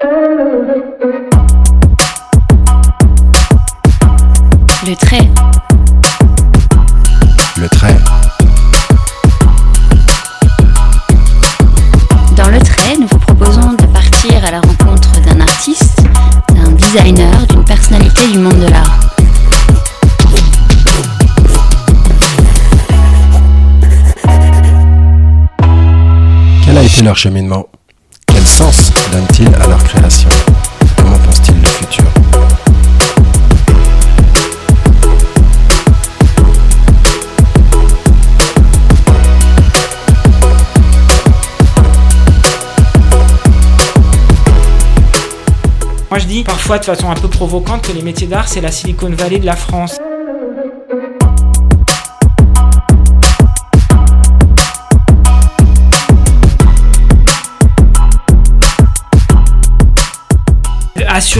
Le trait. Le trait. Dans le trait, nous vous proposons de partir à la rencontre d'un artiste, d'un designer, d'une personnalité du monde de l'art. Quel a été leur cheminement? Quel sens donnent-ils à leur création Comment pensent-ils le futur Moi je dis parfois de façon un peu provocante que les métiers d'art c'est la Silicon Valley de la France.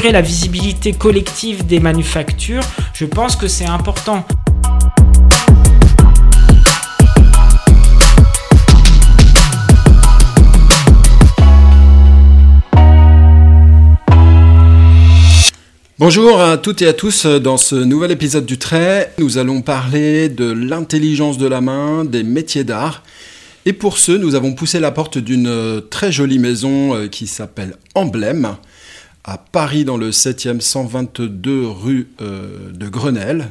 La visibilité collective des manufactures, je pense que c'est important. Bonjour à toutes et à tous. Dans ce nouvel épisode du Trait, nous allons parler de l'intelligence de la main, des métiers d'art. Et pour ce, nous avons poussé la porte d'une très jolie maison euh, qui s'appelle Emblème, à Paris dans le 7e 122 rue euh, de Grenelle.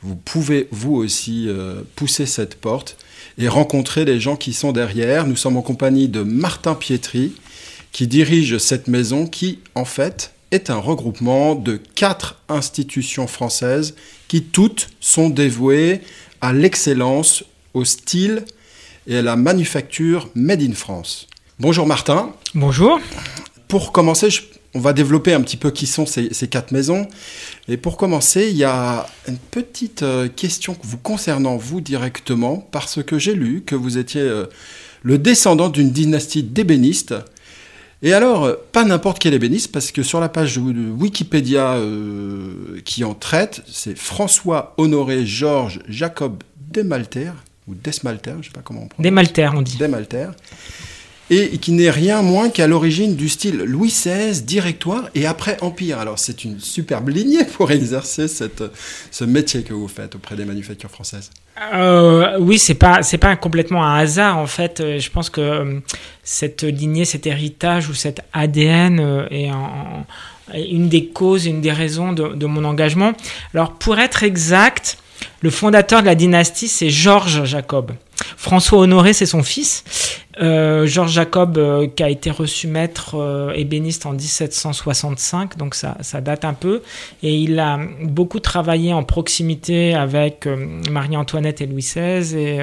Vous pouvez vous aussi euh, pousser cette porte et rencontrer les gens qui sont derrière. Nous sommes en compagnie de Martin Pietri, qui dirige cette maison qui, en fait, est un regroupement de quatre institutions françaises qui toutes sont dévouées à l'excellence, au style et à la manufacture made in France. Bonjour Martin. Bonjour. Pour commencer, je- on va développer un petit peu qui sont ces, ces quatre maisons. Et pour commencer, il y a une petite euh, question vous concernant vous directement, parce que j'ai lu que vous étiez euh, le descendant d'une dynastie d'ébénistes. Et alors, euh, pas n'importe quel ébéniste, parce que sur la page de Wikipédia euh, qui en traite, c'est François Honoré Georges Jacob Desmalter, ou Desmalter, je ne sais pas comment on prononce. Des maltaires on dit. Desmalter, et qui n'est rien moins qu'à l'origine du style Louis XVI, directoire et après Empire. Alors c'est une superbe lignée pour exercer ce métier que vous faites auprès des manufactures françaises. Euh, oui, c'est pas c'est pas complètement un hasard en fait. Euh, Je pense que euh, cette lignée, cet héritage ou cet ADN est une des causes, une des raisons de, de mon engagement. Alors pour être exact, le fondateur de la dynastie c'est Georges Jacob. François Honoré, c'est son fils. Euh, Georges Jacob, euh, qui a été reçu maître euh, ébéniste en 1765, donc ça, ça date un peu. Et il a beaucoup travaillé en proximité avec Marie-Antoinette et Louis XVI. Et,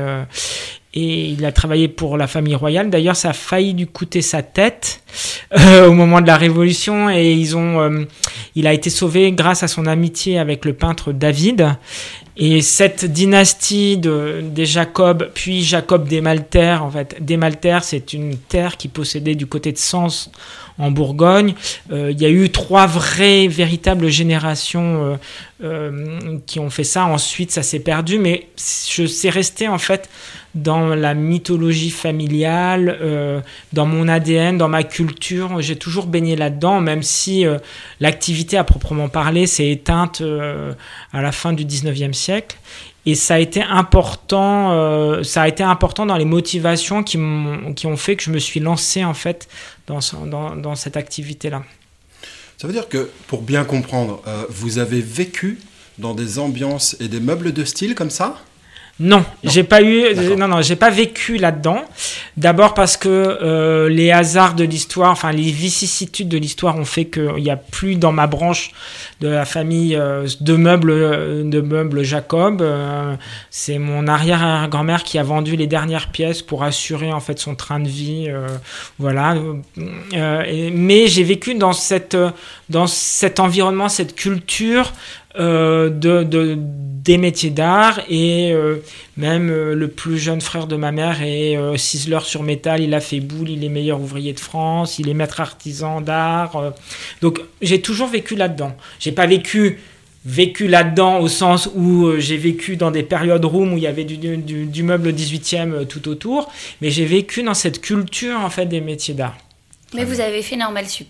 il a travaillé pour la famille royale. D'ailleurs, ça a failli lui coûter sa tête au moment de la Révolution. Et ils ont, il a été sauvé grâce à son amitié avec le peintre David. Et cette dynastie de, des Jacob, puis Jacob Desmalter, en fait, Desmalter, c'est une terre qui possédait du côté de Sens, en Bourgogne. Euh, il y a eu trois vraies, véritables générations euh, euh, qui ont fait ça. Ensuite, ça s'est perdu, mais je c'est resté en fait dans la mythologie familiale, euh, dans mon ADN, dans ma culture. J'ai toujours baigné là-dedans, même si euh, l'activité à proprement parler s'est éteinte euh, à la fin du 19e siècle. Et ça a été important, ça a été important dans les motivations qui, ont fait que je me suis lancé en fait dans, ce- dans, dans cette activité-là. Ça veut dire que, pour bien comprendre, vous avez vécu dans des ambiances et des meubles de style comme ça? Non, j'ai pas eu, non, non, j'ai pas vécu là-dedans. D'abord parce que euh, les hasards de l'histoire, enfin les vicissitudes de l'histoire ont fait qu'il n'y a plus dans ma branche de la famille euh, de meubles, euh, de meubles Jacob. Euh, c'est mon arrière-grand-mère qui a vendu les dernières pièces pour assurer en fait son train de vie. voilà. Mais j'ai vécu dans cette, dans cet environnement, cette culture de, de- des métiers d'art et même euh, le plus jeune frère de ma mère est euh, ciseleur sur métal, il a fait boule, il est meilleur ouvrier de France, il est maître artisan d'art. euh. donc j'ai toujours vécu là-dedans. J'ai pas vécu vécu là-dedans au sens où euh, j'ai vécu dans des périodes room où il y avait du, du, du meuble 18e euh, tout autour, mais j'ai vécu dans cette culture en fait des métiers d'art. Mais vous avez fait Normal Sup.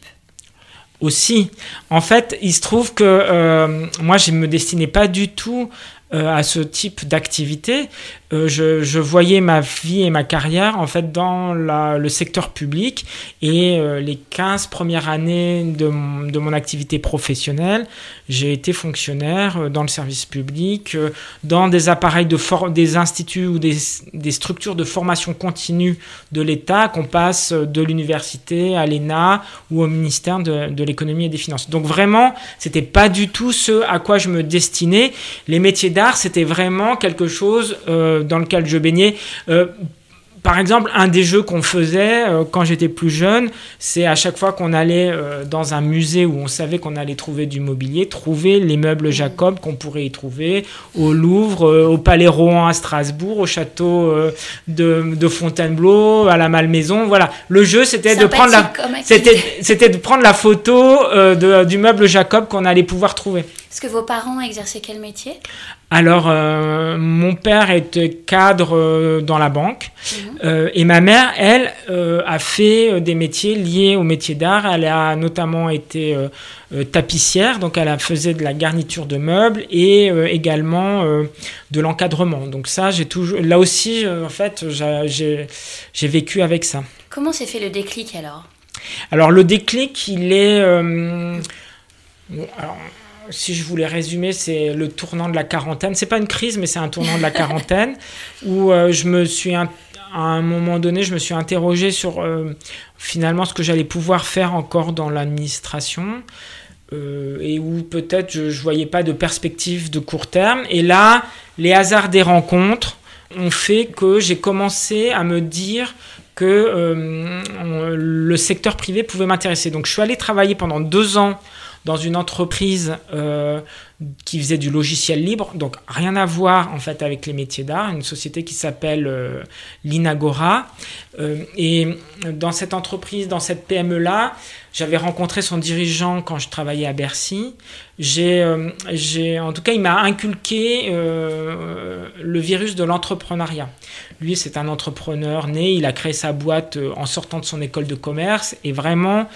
aussi. En fait, il se trouve que moi, je ne me destinais pas du tout à ce type d'activité. Euh, je, voyais ma vie et ma carrière en fait dans le secteur public et euh, les 15 premières années de mon, activité professionnelle, j'ai été fonctionnaire euh, dans le service public, dans des appareils de des instituts ou des, structures de formation continue de l'État qu'on passe de l'université à l'ENA ou au ministère de l'économie et des finances. Donc vraiment, c'était pas du tout ce à quoi je me destinais. Les métiers d'art, c'était vraiment quelque chose dans lequel je baignais. Euh, par exemple, un des jeux qu'on faisait euh, quand j'étais plus jeune, c'est à chaque fois qu'on allait euh, dans un musée où on savait qu'on allait trouver du mobilier, trouver les meubles Jacob qu'on pourrait y trouver au Louvre, au Palais Rohan à Strasbourg, au château de, Fontainebleau, à la Malmaison. Voilà, le jeu c'était de prendre la, c'était, c'était de prendre la photo du meuble Jacob qu'on allait pouvoir trouver. Est-ce que vos parents exerçaient quel métier? Alors, euh, mon père était cadre euh, dans la banque mhm. euh, et ma mère, elle, a fait des métiers liés au métier d'art. Elle a notamment été tapissière, donc elle a faisait de la garniture de meubles et également de l'encadrement. Donc ça, j'ai toujours, là aussi, en fait, j'ai vécu avec ça. Comment s'est fait le déclic alors? Alors le déclic, il est alors, si je voulais résumer, c'est le tournant de la quarantaine. C'est pas une crise, mais c'est un tournant de la quarantaine où euh, je me suis à un moment donné, je me suis interrogé sur euh, finalement ce que j'allais pouvoir faire encore dans l'administration. Euh, et où peut-être je ne voyais pas de perspective de court terme. Et là, les hasards des rencontres ont fait que j'ai commencé à me dire que le secteur privé pouvait m'intéresser. Donc je suis allé travailler pendant deux ans dans une entreprise euh, qui faisait du logiciel libre, donc rien à voir en fait avec les métiers d'art, une société qui s'appelle euh, Linagora. Euh, et dans cette entreprise, dans cette PME-là, j'avais rencontré son dirigeant quand je travaillais à Bercy. J'ai, en tout cas, il m'a inculqué le virus de l'entrepreneuriat. Lui, c'est un entrepreneur né, il a créé sa boîte en sortant de son école de commerce et vraiment,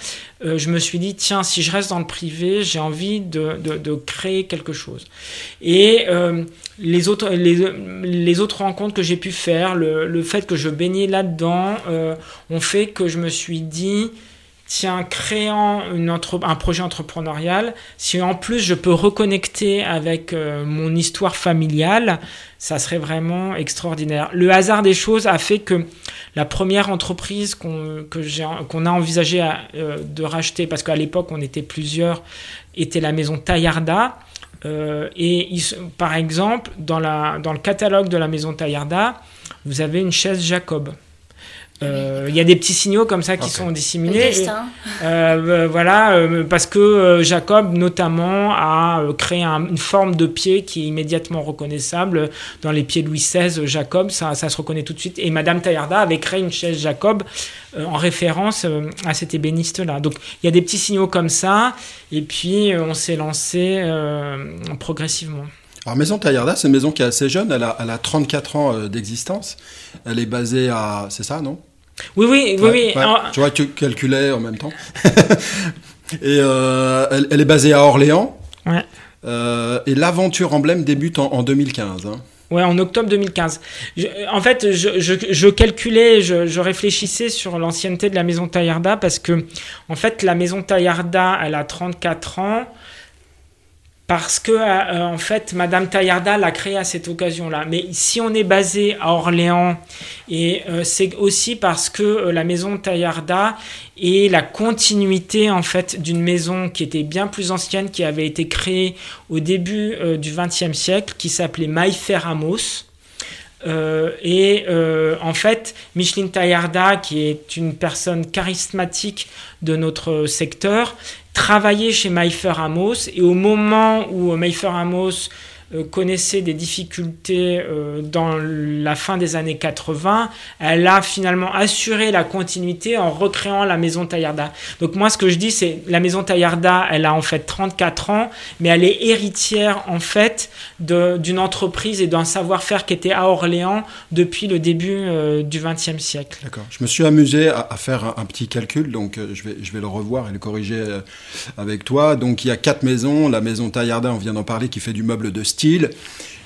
je me suis dit, tiens, si je reste dans le privé, j'ai envie de, de, de créer quelque chose. Et euh, les, autres, les, autres rencontres que j'ai pu faire, le, fait que je baignais là-dedans, euh, ont fait que je me suis dit, tiens, créant une un projet entrepreneurial, si en plus je peux reconnecter avec euh, mon histoire familiale, ça serait vraiment extraordinaire. Le hasard des choses a fait que la première entreprise qu'on a envisagé de racheter, parce qu'à l'époque on était plusieurs, était la maison Tayarda. Euh, et par exemple, dans le catalogue de la maison Taillarda, vous avez une chaise Jacob. Euh, il y a des petits signaux comme ça qui sont disséminés. Euh, voilà, parce que Jacob notamment a créé une forme de pied qui est immédiatement reconnaissable dans les pieds de Louis XVI. Jacob, ça, ça se reconnaît tout de suite. Et Madame Taillarda avait créé une chaise Jacob euh, en référence euh, à cet ébéniste-là. Donc il y a des petits signaux comme ça, et puis euh, on s'est lancé progressivement. Alors Maison Taillarda, c'est une maison qui est assez jeune, elle a, elle a 34 ans d'existence. Elle est basée à... C'est ça, non? Oui, oui, oui. oui. Tu vois, tu calculais en même temps. et elle, est basée à Orléans. Ouais. et l'aventure emblème débute en, en 2015. Hein. Ouais, en octobre 2015. en fait, je, je, je calculais, je, je, réfléchissais sur l'ancienneté de la maison Taillarda parce que, en fait, la maison Taillarda, elle a 34 ans parce que, euh, en fait, Madame Taillarda l'a créée à cette occasion-là. Mais si on est basé à Orléans, et euh, c'est aussi parce que euh, la maison Taillarda est la continuité, en fait, d'une maison qui était bien plus ancienne, qui avait été créée au début du XXe siècle, qui s'appelait Maïfer Amos. et en fait, Micheline Taillarda, qui est une personne charismatique de notre secteur, travaillait chez Maïfer Amos et au moment où Maïfer Amos connaissait des difficultés dans la fin des années 80, elle a finalement assuré la continuité en recréant la maison Taillarda. Donc moi, ce que je dis, c'est la maison Taillarda, elle a en fait 34 ans, mais elle est héritière en fait d'une entreprise et d'un savoir-faire qui était à Orléans depuis le début du XXe siècle. D'accord. Je me suis amusé à, faire un, petit calcul, donc je, vais, je vais le revoir et le corriger avec toi. Donc il y a quatre maisons. La maison Taillarda, on vient d'en parler, qui fait du meuble de style.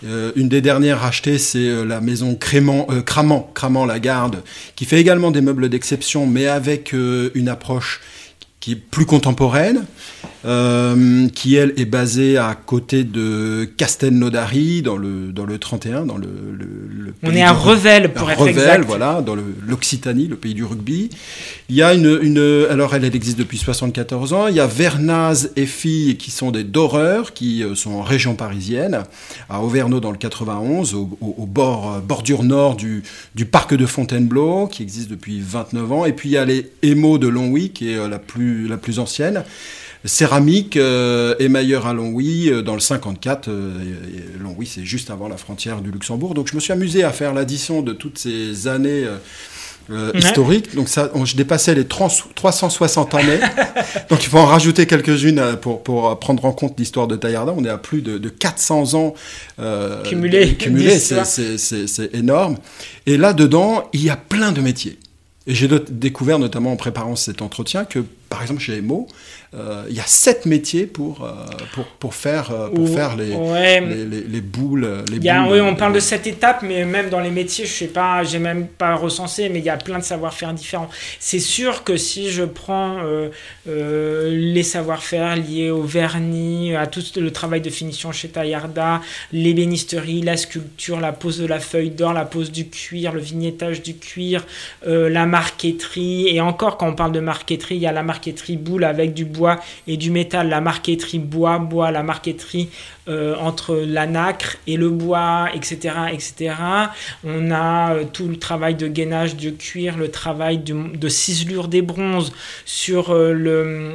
Euh, une des dernières achetées, c'est euh, la maison Crément, euh, Cramant, Cramant la Garde, qui fait également des meubles d'exception, mais avec une approche qui est plus contemporaine, euh, qui elle est basée à côté de Castelnaudary dans le dans le 31, dans le. On est à Revel pour être Revel, exact. voilà, dans l'Occitanie, le, pays du rugby. Il y a une, une alors elle, elle existe depuis 74 ans. Il y a Vernaz et Filles qui sont des doreurs qui euh, sont en région parisienne, à Auvergnat dans le 91, au, au, bord bordure nord du du parc de Fontainebleau qui existe depuis 29 ans. Et puis il y a les Émaux de Longwy qui est euh, la plus la plus ancienne. Céramique, euh, émailleur à Longwy euh, dans le 54. Euh, Longwy, c'est juste avant la frontière du Luxembourg. Donc je me suis amusé à faire l'addition de toutes ces années. historiques. Donc ça, je dépassais les 360 années. Donc il faut en rajouter quelques-unes pour, pour prendre en compte l'histoire de Taillarda. On est à plus de, 400 ans cumulés. C'est énorme. Et là-dedans, il y a plein de métiers. Et j'ai découvert notamment en préparant cet entretien que, par exemple, chez Emo, euh, il y a sept métiers pour, euh, pour, pour faire, euh, pour faire les, les, les, boules. Les oui, on parle de cette étape, mais même dans les métiers, je pas, j'ai même pas recensé, mais il y a plein de savoir-faire différents. C'est sûr que si je prends les savoir-faire liés au vernis, à tout le travail de finition chez Taillarda, l'ébénisterie, la sculpture, la pose de la feuille d'or, la pose du cuir, le vignettage du cuir, la marqueterie, et encore quand on parle de marqueterie, il y a la marqueterie boule avec du bois et du métal, la marqueterie bois, bois, la marqueterie euh, entre la nacre et le bois, etc. etc. On a euh, tout le travail de gainage de cuir, le travail de, ciselure des bronzes sur, euh, le,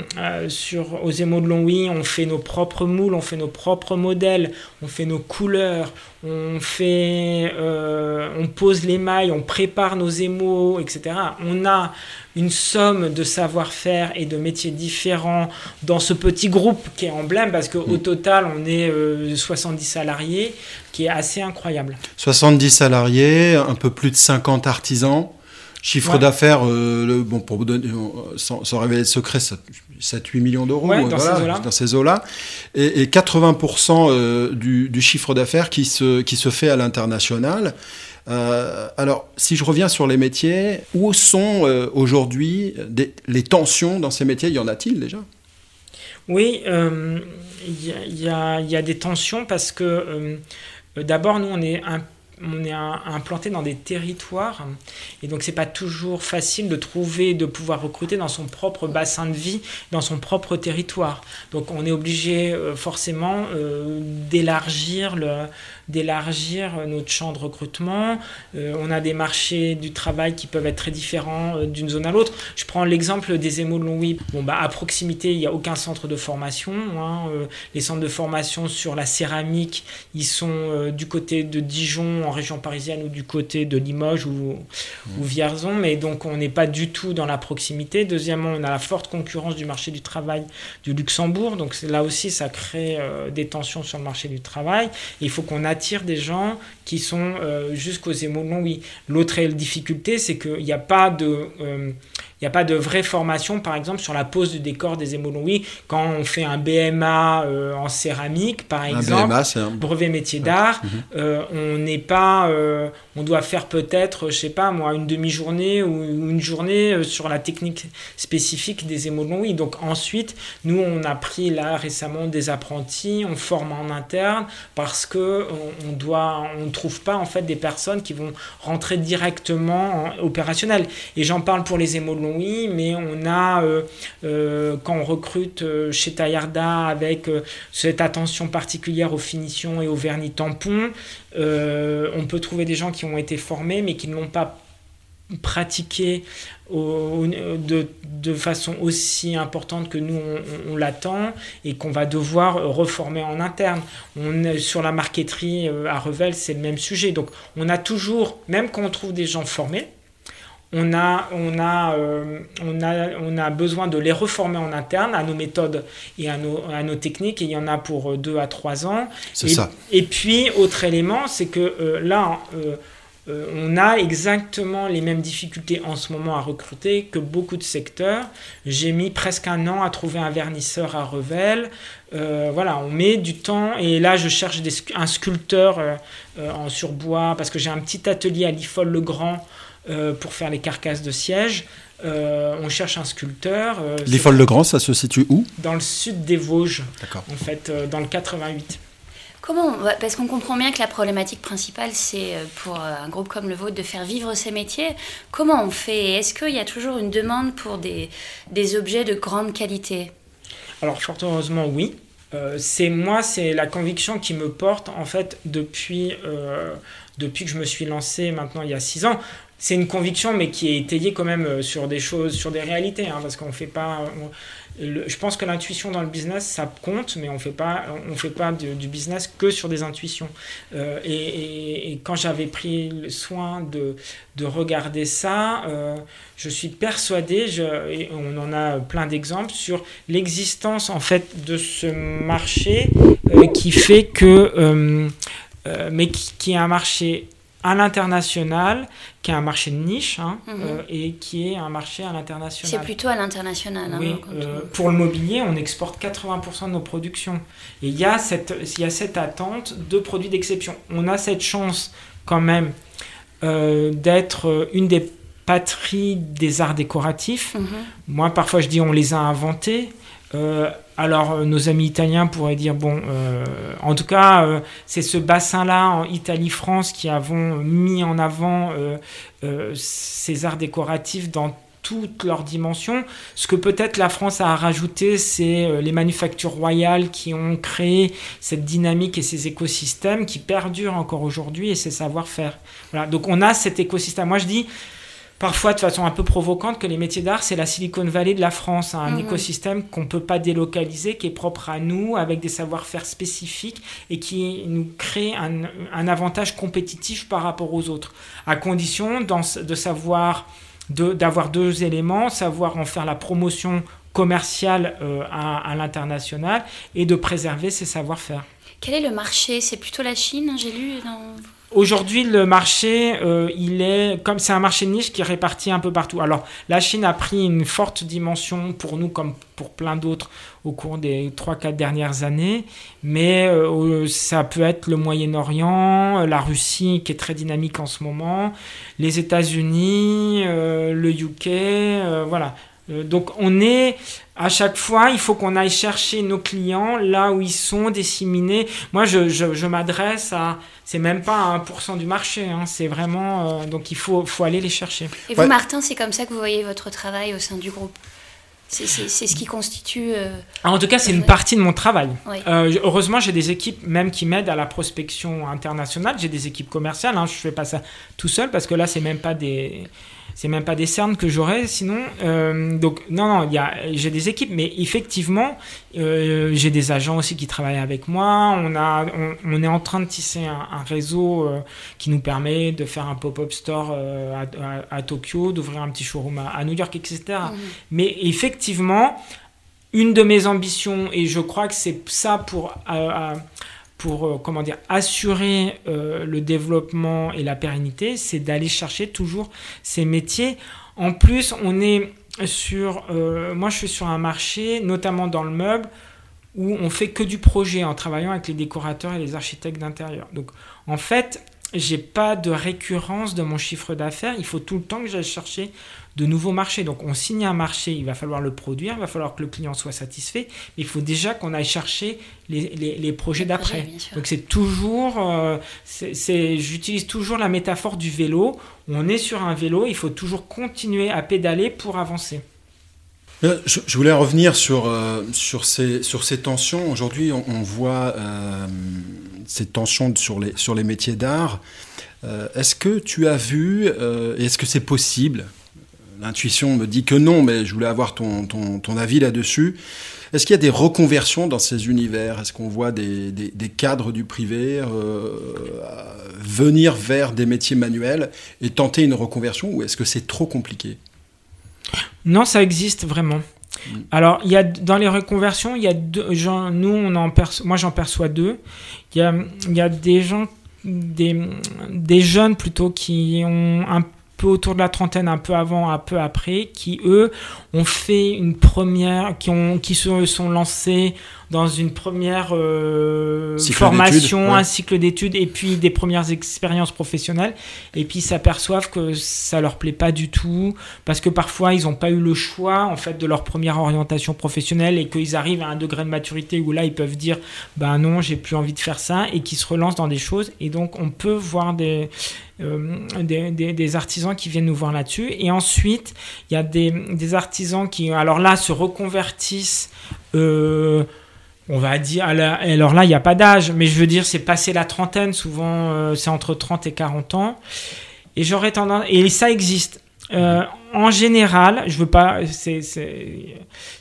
sur aux émaux de Longwy. On fait nos propres moules, on fait nos propres modèles, on fait nos couleurs, on fait, on pose les mailles, on prépare nos émaux, etc. On a une somme de savoir-faire et de métiers différents dans ce petit groupe qui est emblème parce qu'au mm. total on est 70 salariés qui est assez incroyable. 70 salariés, un peu plus de 50 artisans. Chiffre d'affaires, euh, bon, pour vous donner, euh, sans, révéler le secret, 7-8 millions d'euros dans, ces eaux-là. Et, 80% euh, du, du, chiffre d'affaires qui se, qui se fait à l'international. Alors, si je reviens sur les métiers, où sont aujourd'hui les tensions dans ces métiers? Y en a-t-il déjà? Oui, il y, a, des tensions parce que d'abord, nous, on est implanté dans des territoires et donc c'est pas toujours facile de trouver, de pouvoir recruter dans son propre bassin de vie, dans son propre territoire. Donc on est obligé euh, forcément euh, d'élargir le, d'élargir notre champ de recrutement. Euh, on a des marchés du travail qui peuvent être très différents euh, d'une zone à l'autre. Je prends l'exemple des émaux de Longwy. Bon, bah, à proximité, il n'y a aucun centre de formation. Hein. Euh, les centres de formation sur la céramique, ils sont du côté de Dijon, en région parisienne, ou du côté de Limoges ou, ou Vierzon. Mais donc, on n'est pas du tout dans la proximité. Deuxièmement, on a la forte concurrence du marché du travail du Luxembourg. Donc, là aussi, ça crée des tensions sur le marché du travail. il faut qu'on attire des gens qui sont euh, jusqu'aux émotions. Oui. L'autre difficulté, c'est qu'il n'y a pas de... Euh, il n'y a pas de vraie formation, par exemple, sur la pose du décor des oui Quand on fait un BMA euh, en céramique, par exemple, un... brevet métier d'art, mhm. euh, on n'est pas, euh, on doit faire peut-être, je sais pas moi, une demi-journée ou une journée sur la technique spécifique des oui Donc ensuite, nous, on a pris là récemment des apprentis, on forme en interne parce que on, doit, on pas en fait des personnes qui vont rentrer directement en opérationnel. Et j'en parle pour les oui, mais on a, euh, euh, quand on recrute euh, chez Tayarda avec cette attention particulière aux finitions et aux vernis tampons, on peut trouver des gens qui ont été formés mais qui ne l'ont pas pratiqué de, de, façon aussi importante que nous on, l'attend et qu'on va devoir reformer en interne. On est sur la marqueterie euh, à Revel, c'est le même sujet. Donc on a toujours, même quand on trouve des gens formés, on a, on, a, euh, on, a, on a besoin de les reformer en interne à nos méthodes et à nos, à nos techniques, et il y en a pour deux à trois ans. C'est ça. Et puis, autre élément, c'est que euh, là, euh, on a exactement les mêmes difficultés en ce moment à recruter que beaucoup de secteurs. J'ai mis presque un an à trouver un vernisseur à Revel. Euh, voilà, on met du temps et là je cherche un sculpteur euh, en surbois parce que j'ai un petit atelier à l'IFOL-le-Grand pour faire les carcasses de siège. on cherche un sculpteur. L'IFOL-le-Grand, ça se situe où? Dans le sud des Vosges, en fait, dans le 88. Comment Parce qu'on comprend bien que la problématique principale, c'est euh, pour euh, un groupe comme le vôtre de faire vivre ces métiers. Comment on fait Est-ce qu'il y a toujours une demande pour des, objets de grande qualité? Alors, fort heureusement, oui. Euh, c'est moi, c'est la conviction qui me porte en fait depuis, depuis que je me suis lancé maintenant il y a six ans c'est une conviction, mais qui est étayée quand même sur des choses, sur des réalités, hein, parce qu'on fait pas je pense que l'intuition dans le business, ça compte, mais on ne fait pas, on fait pas du, business que sur des intuitions. Euh, et, quand j'avais pris le soin de, de regarder ça, euh, je suis persuadé, et on en a plein d'exemples, sur l'existence en fait de ce marché euh, qui fait que, mais qui, qui est un marché à l'international, qui est un marché de niche hein, mhm. euh, et qui est un marché à l'international. C'est plutôt à l'international. Hein, oui, euh, pour le mobilier, on exporte 80% de nos productions. Et il y, a cette, y a cette attente de produits d'exception. On a cette chance quand même euh, d'être une des patries des arts décoratifs. Mhm. Moi, parfois, je dis on les a inventés. Euh, alors, euh, nos amis italiens pourraient dire, bon, euh, en tout cas, c'est ce bassin-là, en Italie-France, qui avons mis en avant ces arts décoratifs dans toutes leurs dimensions. Ce que peut-être la France a rajouté, c'est les manufactures royales qui ont créé cette dynamique et ces écosystèmes qui perdurent encore aujourd'hui et ces savoir-faire. Voilà, donc on a cet écosystème. Moi, je dis, parfois de façon un peu provocante que les métiers d'art, c'est la Silicon Valley de la France, hein, un mhm. écosystème qu'on ne peut pas délocaliser, qui est propre à nous, avec des savoir-faire spécifiques et qui nous crée un, avantage compétitif par rapport aux autres, à condition de savoir d'avoir deux éléments, savoir en faire la promotion commerciale euh, à, à l'international et de préserver ses savoir-faire. Quel est le marché? C'est plutôt la Chine, j'ai lu dans... Aujourd'hui, le marché, euh, il est comme c'est un marché de niche qui est réparti un peu partout. Alors, la Chine a pris une forte dimension pour nous, comme pour plein d'autres, au cours des 3-4 dernières années. Mais euh, ça peut être le Moyen-Orient, la Russie qui est très dynamique en ce moment, les États-Unis, euh, le UK, voilà. Euh, donc on est à chaque fois, il faut qu'on aille chercher nos clients là où ils sont disséminés. Moi, je, je, m'adresse à, c'est même pas à 1% du marché, hein, c'est vraiment, euh, donc il faut, faut aller les chercher. Et vous, Martin, c'est comme ça que vous voyez votre travail au sein du groupe? C'est ce qui constitue. Euh, ah, en tout cas, c'est une partie de mon travail. heureusement, j'ai des équipes même qui m'aident à la prospection internationale. J'ai des équipes commerciales. Hein. Je fais pas ça tout seul parce que là, c'est même pas des c'est même pas des cernes que j'aurais sinon. Euh, donc non, non, j'ai des équipes, mais effectivement, euh, j'ai des agents aussi qui travaillent avec moi. On, a, on, est en train de tisser un, réseau euh, qui nous permet de faire un pop-up store à, Tokyo, d'ouvrir un petit showroom à, New York, etc. Mmh. Mais effectivement, une de mes ambitions, et je crois que c'est ça pour pour euh, comment dire assurer euh, le développement et la pérennité, c'est d'aller chercher toujours ces métiers. En plus, on est sur, euh, moi je suis sur un marché, notamment dans le meuble, où on fait que du projet en travaillant avec les décorateurs et les architectes d'intérieur. Donc en fait, j'ai pas de récurrence de mon chiffre d'affaires. Il faut tout le temps que j'aille chercher de nouveaux marchés. Donc on signe un marché, il va falloir le produire, il va falloir que le client soit satisfait, mais il faut déjà qu'on aille chercher les, les, projets d'après. Donc c'est toujours, euh, c'est, j'utilise toujours la métaphore du vélo. On est sur un vélo, il faut toujours continuer à pédaler pour avancer. Euh, je, voulais revenir sur, euh, sur, ces, sur ces tensions. Aujourd'hui, on, voit ces tensions sur les, sur les métiers d'art. est-ce que tu as vu, et est-ce que c'est possible L'intuition me dit que non, mais je voulais avoir ton, ton, ton avis là-dessus. Est-ce qu'il y a des reconversions dans ces univers? Est-ce qu'on voit des, des, cadres du privé venir vers des métiers manuels et tenter une reconversion ou est-ce que c'est trop compliqué? Non, ça existe vraiment. Mm. Alors, il y a, dans les reconversions, il y a deux, gens, nous, on en moi j'en perçois deux. Il y a, il y a des gens, des, des jeunes plutôt, qui ont un peu autour de la trentaine, un peu avant, un peu après, qui eux ont fait une première, qui, ont, qui se sont lancés dans une première euh, formation, un cycle d'études et puis des premières expériences professionnelles. Et puis s'aperçoivent que ça leur plaît pas du tout parce que parfois ils n'ont pas eu le choix en fait de leur première orientation professionnelle et qu'ils arrivent à un degré de maturité où là ils peuvent dire ben non j'ai plus envie de faire ça et qui se relancent dans des choses. Et donc on peut voir des euh, des, des, artisans qui viennent nous voir là-dessus. Et ensuite, il y a des, des, artisans qui, alors là, se reconvertissent. Euh, on va dire, alors là, il n'y a pas d'âge, mais je veux dire, c'est passé la trentaine, souvent, euh, c'est entre 30 et 40 ans. Et j'aurais tendance, et ça existe. Euh, en général, je veux pas, c'est,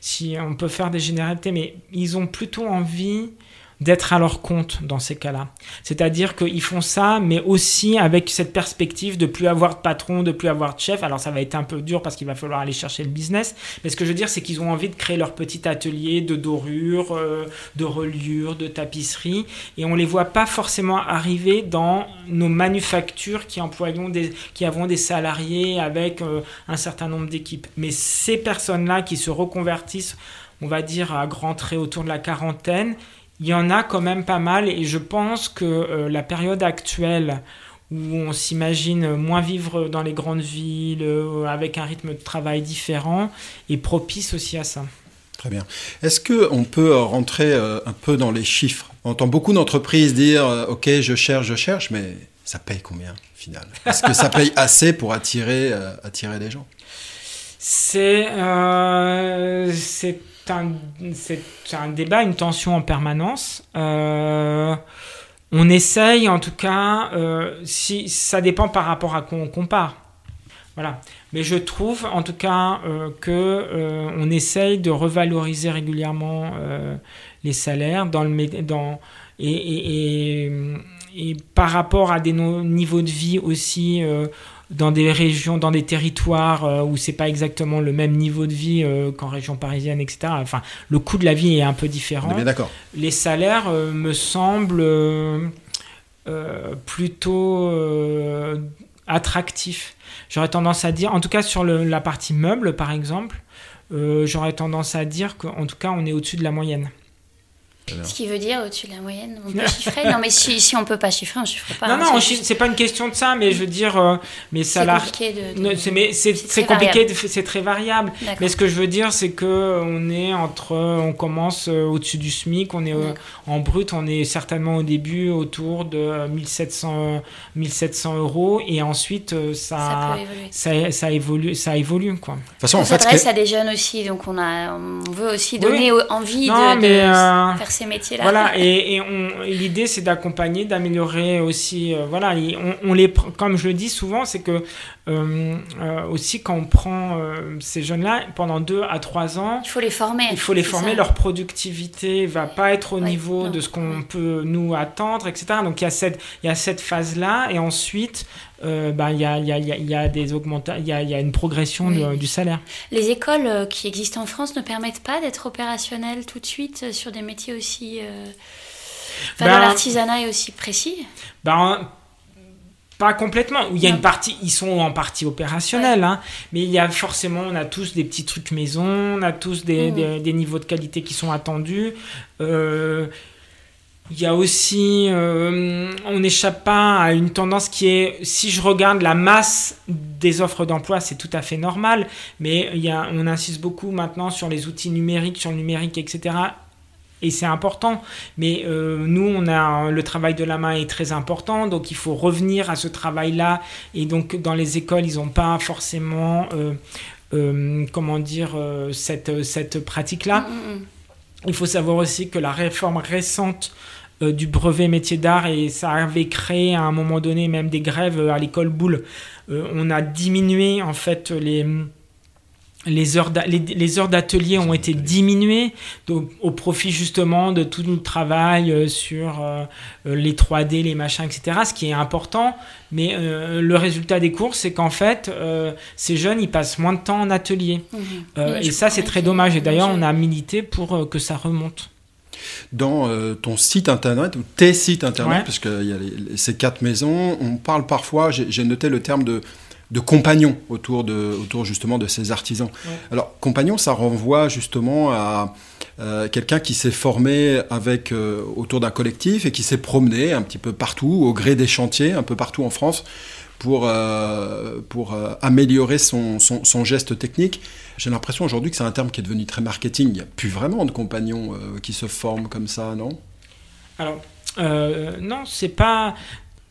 si on peut faire des généralités, mais ils ont plutôt envie d'être à leur compte dans ces cas-là. C'est-à-dire qu'ils font ça, mais aussi avec cette perspective de plus avoir de patron, de plus avoir de chef. Alors ça va être un peu dur parce qu'il va falloir aller chercher le business, mais ce que je veux dire, c'est qu'ils ont envie de créer leur petit atelier de dorure, euh, de reliure, de tapisserie, et on les voit pas forcément arriver dans nos manufactures qui employons des, qui avons des salariés avec euh, un certain nombre d'équipes. Mais ces personnes-là qui se reconvertissent on va dire à grands traits autour de la quarantaine, il y en a quand même pas mal et je pense que euh, la période actuelle où on s'imagine moins vivre dans les grandes villes euh, avec un rythme de travail différent est propice aussi à ça. Très bien. Est-ce qu'on peut rentrer euh, un peu dans les chiffres? On entend beaucoup d'entreprises dire Ok, je cherche, je cherche, mais ça paye combien au final? Est-ce que ça paye assez pour attirer, attirer les gens? C'est c'est un débat, une tension en permanence. Euh, on essaye, en tout cas, euh, si ça dépend par rapport à quoi on compare. Voilà. Mais je trouve, en tout cas, euh, que on essaye de revaloriser régulièrement les salaires dans le dans et, par rapport à des niveaux de vie aussi dans des régions, dans des territoires euh, où c'est pas exactement le même niveau de vie euh, qu'en région parisienne, etc. Enfin, le coût de la vie est un peu différent. bien d'accord. Les salaires euh, me semblent plutôt attractifs. J'aurais tendance à dire, en tout cas sur la partie meuble par exemple, j'aurais tendance à dire qu'en tout cas on est au-dessus de la moyenne. Ce qui veut dire au-dessus de la moyenne, on peut chiffrer Non, mais si, si on peut pas chiffrer, on chiffre pas. Non, hein, non, c'est pas une question de ça, mais je veux dire, euh, mais ça C'est compliqué de. C'est compliqué, c'est très variable. Mais ce que je veux dire, c'est que on est entre, on commence euh, au-dessus du SMIC, on est euh, en brut, on est certainement au début autour de 1700, 1700 euros, et ensuite ça, ça, ça, évolue, ça évolue quoi. De toute façon, on s'adresse à des jeunes aussi, donc on a, on veut aussi donner envie de, faire ces métiers-là. Voilà, et, et l'idée c'est d'accompagner, d'améliorer aussi. Euh, voilà, on, les, comme je le dis souvent, c'est que euh, euh, aussi quand on prend ces jeunes-là pendant deux à trois ans, il faut les former. Il faut les former. Leur productivité va pas être au niveau de ce qu'on peut nous attendre, etc. Donc il y a cette, il y a cette phase-là, et ensuite euh, bah, il y, a, y, a, y, a, des il y a, y a une progression du salaire. Les écoles euh, qui existent en France ne permettent pas d'être opérationnelles tout de suite euh, sur des métiers aussi. Enfin, ben, l'artisanat est aussi précis? Ben, pas complètement. Il y a une partie, ils sont en partie opérationnels, hein, mais il y a forcément, on a tous des petits trucs maison, on a tous des, mmh. des, des niveaux de qualité qui sont attendus. Euh, il y a aussi, euh, on n'échappe pas à une tendance qui est, si je regarde la masse des offres d'emploi, c'est tout à fait normal, mais il y a, on insiste beaucoup maintenant sur les outils numériques, sur le numérique, etc. Et c'est important, mais euh, nous, on a le travail de la main est très important, donc il faut revenir à ce travail-là. Et donc, dans les écoles, ils n'ont pas forcément, euh, comment dire, cette, cette pratique-là. Mm, mm, mm. Il faut savoir aussi que la réforme récente du brevet métier d'art et ça avait créé à un moment donné même des grèves à l'école Boulle. on a diminué en fait les les heures les, heures d'atelier ont été diminuées au profit justement de tout le travail euh, sur euh, euh, les 3D, les machins, etc. Ce qui est important, mais le résultat des cours, c'est qu'en fait, ces jeunes, ils passent moins de temps en atelier. Mhm. et ça, c'est très dommage. Et d'ailleurs, on a milité pour que ça remonte dans ton site internet ou tes sites internet, parce qu'il y a ces quatre maisons, on parle parfois, j'ai noté le terme de de compagnons autour, de, autour justement de ces artisans. Alors, compagnon, ça renvoie justement à euh, quelqu'un qui s'est formé avec, euh, autour d'un collectif et qui s'est promené un petit peu partout, au gré des chantiers, un peu partout en France, pour, euh, pour améliorer son, son, geste technique. J'ai l'impression aujourd'hui que c'est un terme qui est devenu très marketing. Il n'y a plus vraiment de compagnons qui se forment comme ça, non? Alors, non, c'est pas.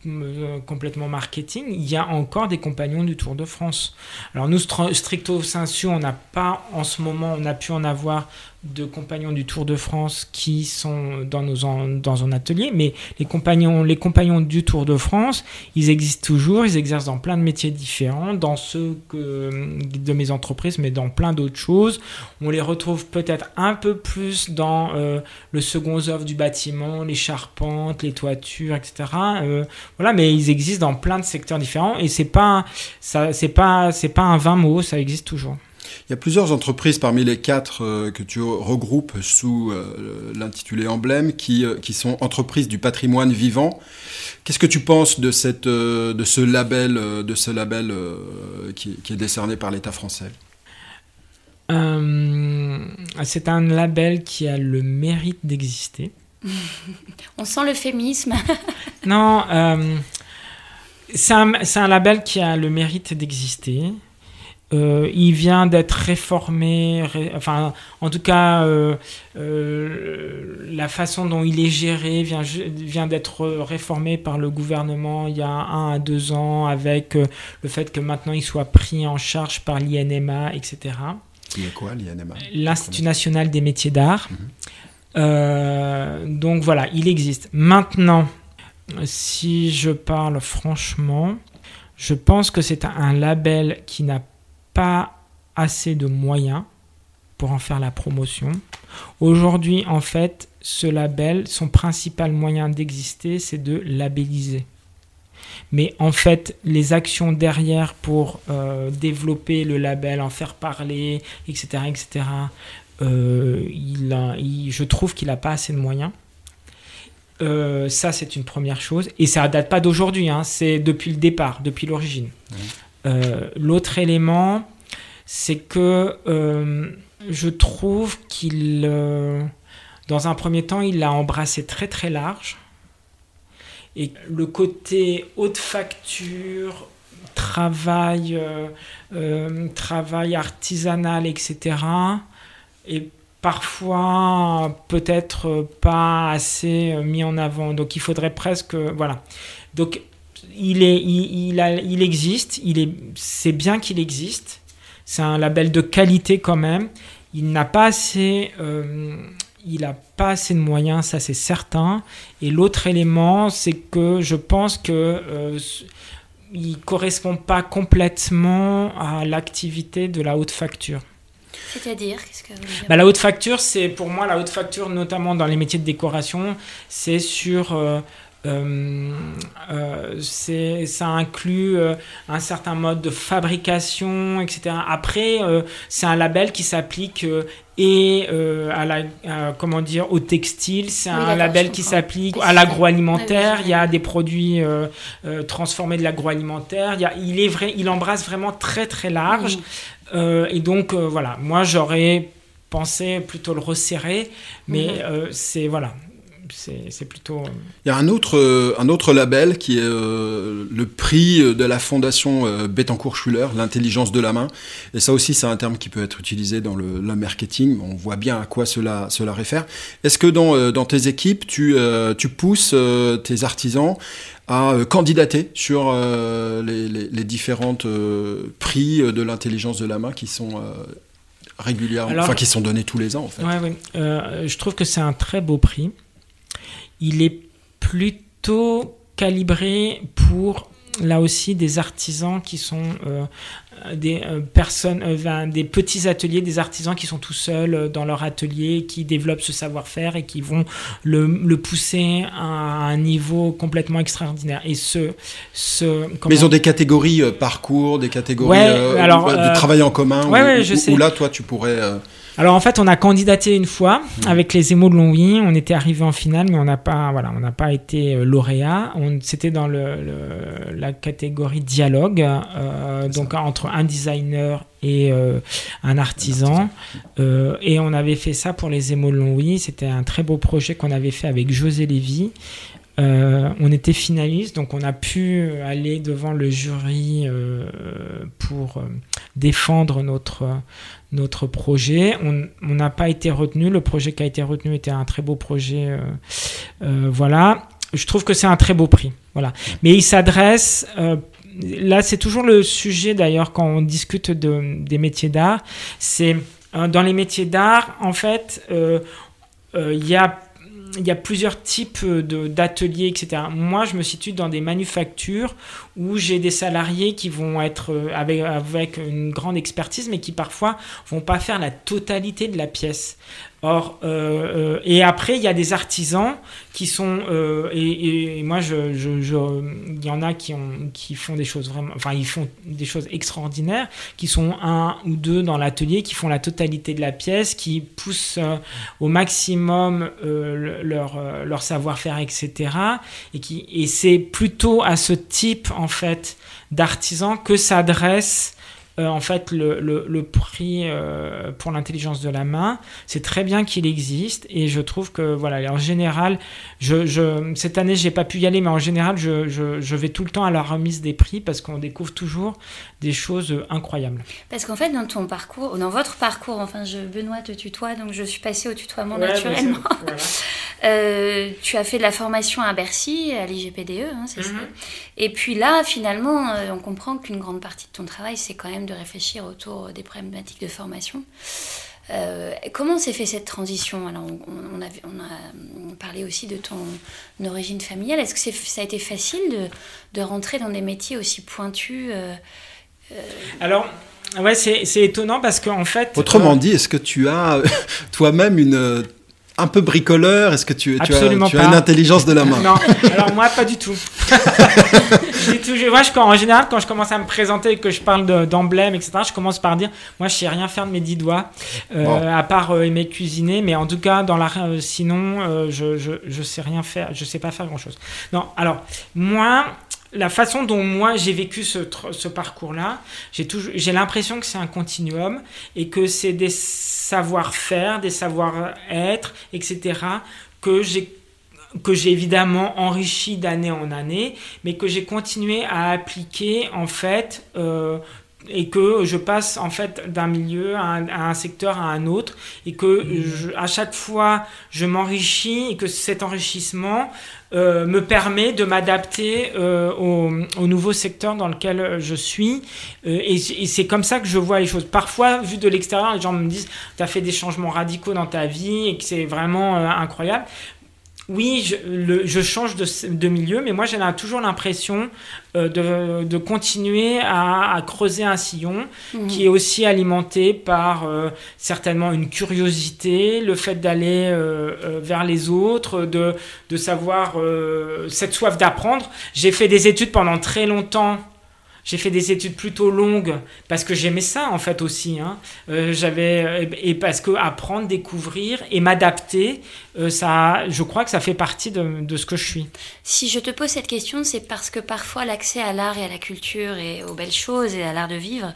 Euh, complètement marketing, il y a encore des compagnons du Tour de France. Alors nous, stricto sensu, on n'a pas en ce moment, on a pu en avoir de compagnons du Tour de France qui sont dans, nos dans un atelier, mais les compagnons, les compagnons du Tour de France, ils existent toujours, ils exercent dans plein de métiers différents, dans ceux que, de mes entreprises, mais dans plein d'autres choses. On les retrouve peut-être un peu plus dans euh, le second œuvre du bâtiment, les charpentes, les toitures, etc. Euh, voilà, mais ils existent dans plein de secteurs différents et c'est pas, ça, c'est pas, c'est pas un vain mot, ça existe toujours. Il y a plusieurs entreprises parmi les quatre euh, que tu regroupes sous euh, l'intitulé emblème qui, euh, qui sont entreprises du patrimoine vivant. Qu'est-ce que tu penses de, cette, de ce label, de ce label qui, qui, est décerné par l'État français? C'est un label qui a le mérite d'exister. On sent l'euphémisme. non, c'est un, un label qui a le mérite d'exister. Euh, il vient d'être réformé, enfin, en tout cas, euh, euh, la façon dont il est géré vient, vient d'être réformé par le gouvernement il y a un à deux ans, avec le fait que maintenant il soit pris en charge par l'INMA, etc. Qui est quoi l'INMA? L'Institut national des métiers d'art. Mhm. donc voilà, il existe. Maintenant, si je parle franchement, je pense que c'est un label qui n'a pas assez de moyens pour en faire la promotion. Aujourd'hui, en fait, ce label, son principal moyen d'exister, c'est de labelliser. Mais en fait, les actions derrière pour euh, développer le label, en faire parler, etc., etc., euh, il je trouve qu'il n'a pas assez de moyens. Euh, ça, c'est une première chose. Et ça date pas d'aujourd'hui, hein, c'est depuis le départ, depuis l'origine. L'autre élément, c'est que euh, je trouve qu'il, euh, dans un premier temps, il l'a embrassé très très large. Et le côté haute facture, travail, travail artisanal, etc., est parfois peut-être pas assez mis en avant. Donc il faudrait presque... Voilà. Donc il, est, il, a, il existe, il est, c'est bien qu'il existe. C'est un label de qualité quand même. Il n'a pas assez, euh, il a pas assez de moyens, ça c'est certain. Et l'autre élément, c'est que je pense que euh, il correspond pas complètement à l'activité de la haute facture. C'est-à-dire, qu'est-ce que bah, La haute facture, c'est pour moi la haute facture, notamment dans les métiers de décoration, c'est sur euh, euh, euh, ça inclut euh, un certain mode de fabrication, etc. Après, c'est un label qui s'applique et à la comment dire au textile. C'est un label qui s'applique à l'agroalimentaire. Il y a des produits transformés de l'agroalimentaire. Il, il est vrai il embrasse vraiment très très large. Et donc voilà. Moi j'aurais pensé plutôt le resserrer mais mhm. c'est voilà c'est plutôt. Euh, Il y a un autre, euh, un autre label qui est euh, le prix de la fondation Bettencourt-Schuller, l'intelligence de la main. Et ça aussi, c'est un terme qui peut être utilisé dans le, marketing. On voit bien à quoi cela, cela réfère. Est-ce que dans, dans, tes équipes, tu, tu pousses tes artisans à candidater sur les, les, les, différentes prix de l'intelligence de la main qui sont régulièrement, enfin qui sont donnés tous les ans en fait? Ouais, ouais. je trouve que c'est un très beau prix. Il est plutôt calibré pour là aussi des artisans qui sont euh, des euh, personnes, euh, des petits ateliers, des artisans qui sont tout seuls dans leur atelier, qui développent ce savoir-faire et qui vont le, le, pousser à un niveau complètement extraordinaire. Et ce, ce Mais ils ont des catégories parcours, des catégories alors, de travail en commun, ouais, où, je sais. où, là, toi, tu pourrais alors en fait, on a candidaté une fois mmh. avec les émaux de Longwy. On était arrivé en finale, mais on n'a pas, voilà, on n'a pas été euh, lauréat. C'était dans le, la catégorie dialogue, euh, donc entre un designer et euh, un artisan. et on avait fait ça pour les émaux de Longwy. C'était un très beau projet qu'on avait fait avec José Lévy. On était finaliste, donc on a pu aller devant le jury pour défendre notre, notre projet. On n'a pas été retenu. Le projet qui a été retenu était un très beau projet. Euh, euh, voilà. Je trouve que c'est un très beau prix. Voilà. Mais il s'adresse. Euh, là, c'est toujours le sujet d'ailleurs quand on discute de, des métiers d'art. C'est dans les métiers d'art, en fait, il y a il y a plusieurs types d'ateliers, etc. Moi, je me situe dans des manufactures où j'ai des salariés qui vont être euh, avec, une grande expertise, mais qui parfois vont pas faire la totalité de la pièce. Or, euh, euh, et après, il y a des artisans qui sont, et, moi, il y en a qui, ont, qui font des choses vraiment, enfin, ils font des choses extraordinaires, qui sont un ou deux dans l'atelier, qui font la totalité de la pièce, qui poussent au maximum leur, savoir-faire, etc. Et, et c'est plutôt à ce type, en fait, d'artisans que s'adresse euh, en fait le, le, prix euh, pour l'intelligence de la main. C'est très bien qu'il existe et je trouve que voilà, en général, je, je cette année j'ai pas pu y aller, mais en général je, je, je, vais tout le temps à la remise des prix parce qu'on découvre toujours des choses incroyables. Parce qu'en fait dans ton parcours, dans votre parcours, enfin je Benoît te tutoie, donc je suis passée au tutoiement naturellement. Euh, tu as fait de la formation à Bercy, à l'IGPDE, hein, c'est ça. Mhm. Et puis là, finalement, on comprend qu'une grande partie de ton travail, c'est quand même de réfléchir autour des problématiques de formation. Euh, comment s'est fait cette transition? Alors, on, a, on, a, parlé aussi de ton origine familiale. Est-ce que ça a été facile de, de, rentrer dans des métiers aussi pointus euh, euh Alors, ouais, c'est étonnant parce qu'en fait. Autrement dit, est-ce que tu as toi-même une un peu bricoleur Est-ce que tu, tu, as, tu as, une intelligence de la main Non, alors moi pas du tout. toujours, moi, je, en général, quand je commence à me présenter et que je parle d'emblèmes, etc., je commence par dire, moi je sais rien faire de mes dix doigts, euh, à part euh, aimer cuisiner, mais en tout cas, dans la, euh, sinon, je, je, je sais rien faire, je sais pas faire grand-chose. Non, alors, moi, la façon dont moi j'ai vécu ce, parcours-là, j'ai l'impression que c'est un continuum et que c'est des savoir-faire, des savoir-être, etc., que j'ai que j'ai évidemment enrichi d'année en année, mais que j'ai continué à appliquer en fait euh, et que je passe en fait d'un milieu à un, secteur à un autre et que à chaque fois je m'enrichis et que cet enrichissement euh, me permet de m'adapter euh, au, au, nouveau secteur dans lequel je suis. Euh, et, et c'est comme ça que je vois les choses. Parfois vu de l'extérieur les gens me disent tu as fait des changements radicaux dans ta vie et que c'est vraiment incroyable oui, je, le, je change de, de, milieu, mais moi j'ai toujours l'impression euh, de, de, continuer à, à, creuser un sillon mmh. qui est aussi alimenté par euh, certainement une curiosité, le fait d'aller euh, euh vers les autres, de, de savoir euh, cette soif d'apprendre. J'ai fait des études pendant très longtemps j'ai fait des études plutôt longues parce que j'aimais ça en fait aussi. Hein. Euh, j'avais et parce que apprendre, découvrir et m'adapter, euh, ça, je crois que ça fait partie de, de, ce que je suis. Si je te pose cette question, c'est parce que parfois l'accès à l'art et à la culture et aux belles choses et à l'art de vivre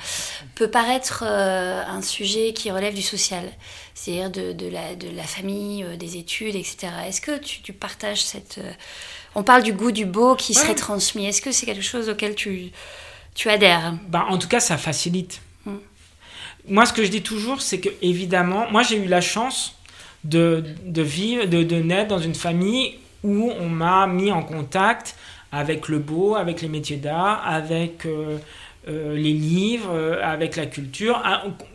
peut paraître euh, un sujet qui relève du social, c'est-à-dire de, de, la, de la famille, euh, des études, etc. Est-ce que tu, tu partages cette on parle du goût du beau qui ouais. serait transmis. Est-ce que c'est quelque chose auquel tu tu adhères ben, En tout cas, ça facilite. Mm. Moi, ce que je dis toujours, c'est que, évidemment, moi, j'ai eu la chance de, de vivre, de, de naître dans une famille où on m'a mis en contact avec le beau, avec les métiers d'art, avec euh, euh, les livres, euh, avec la culture,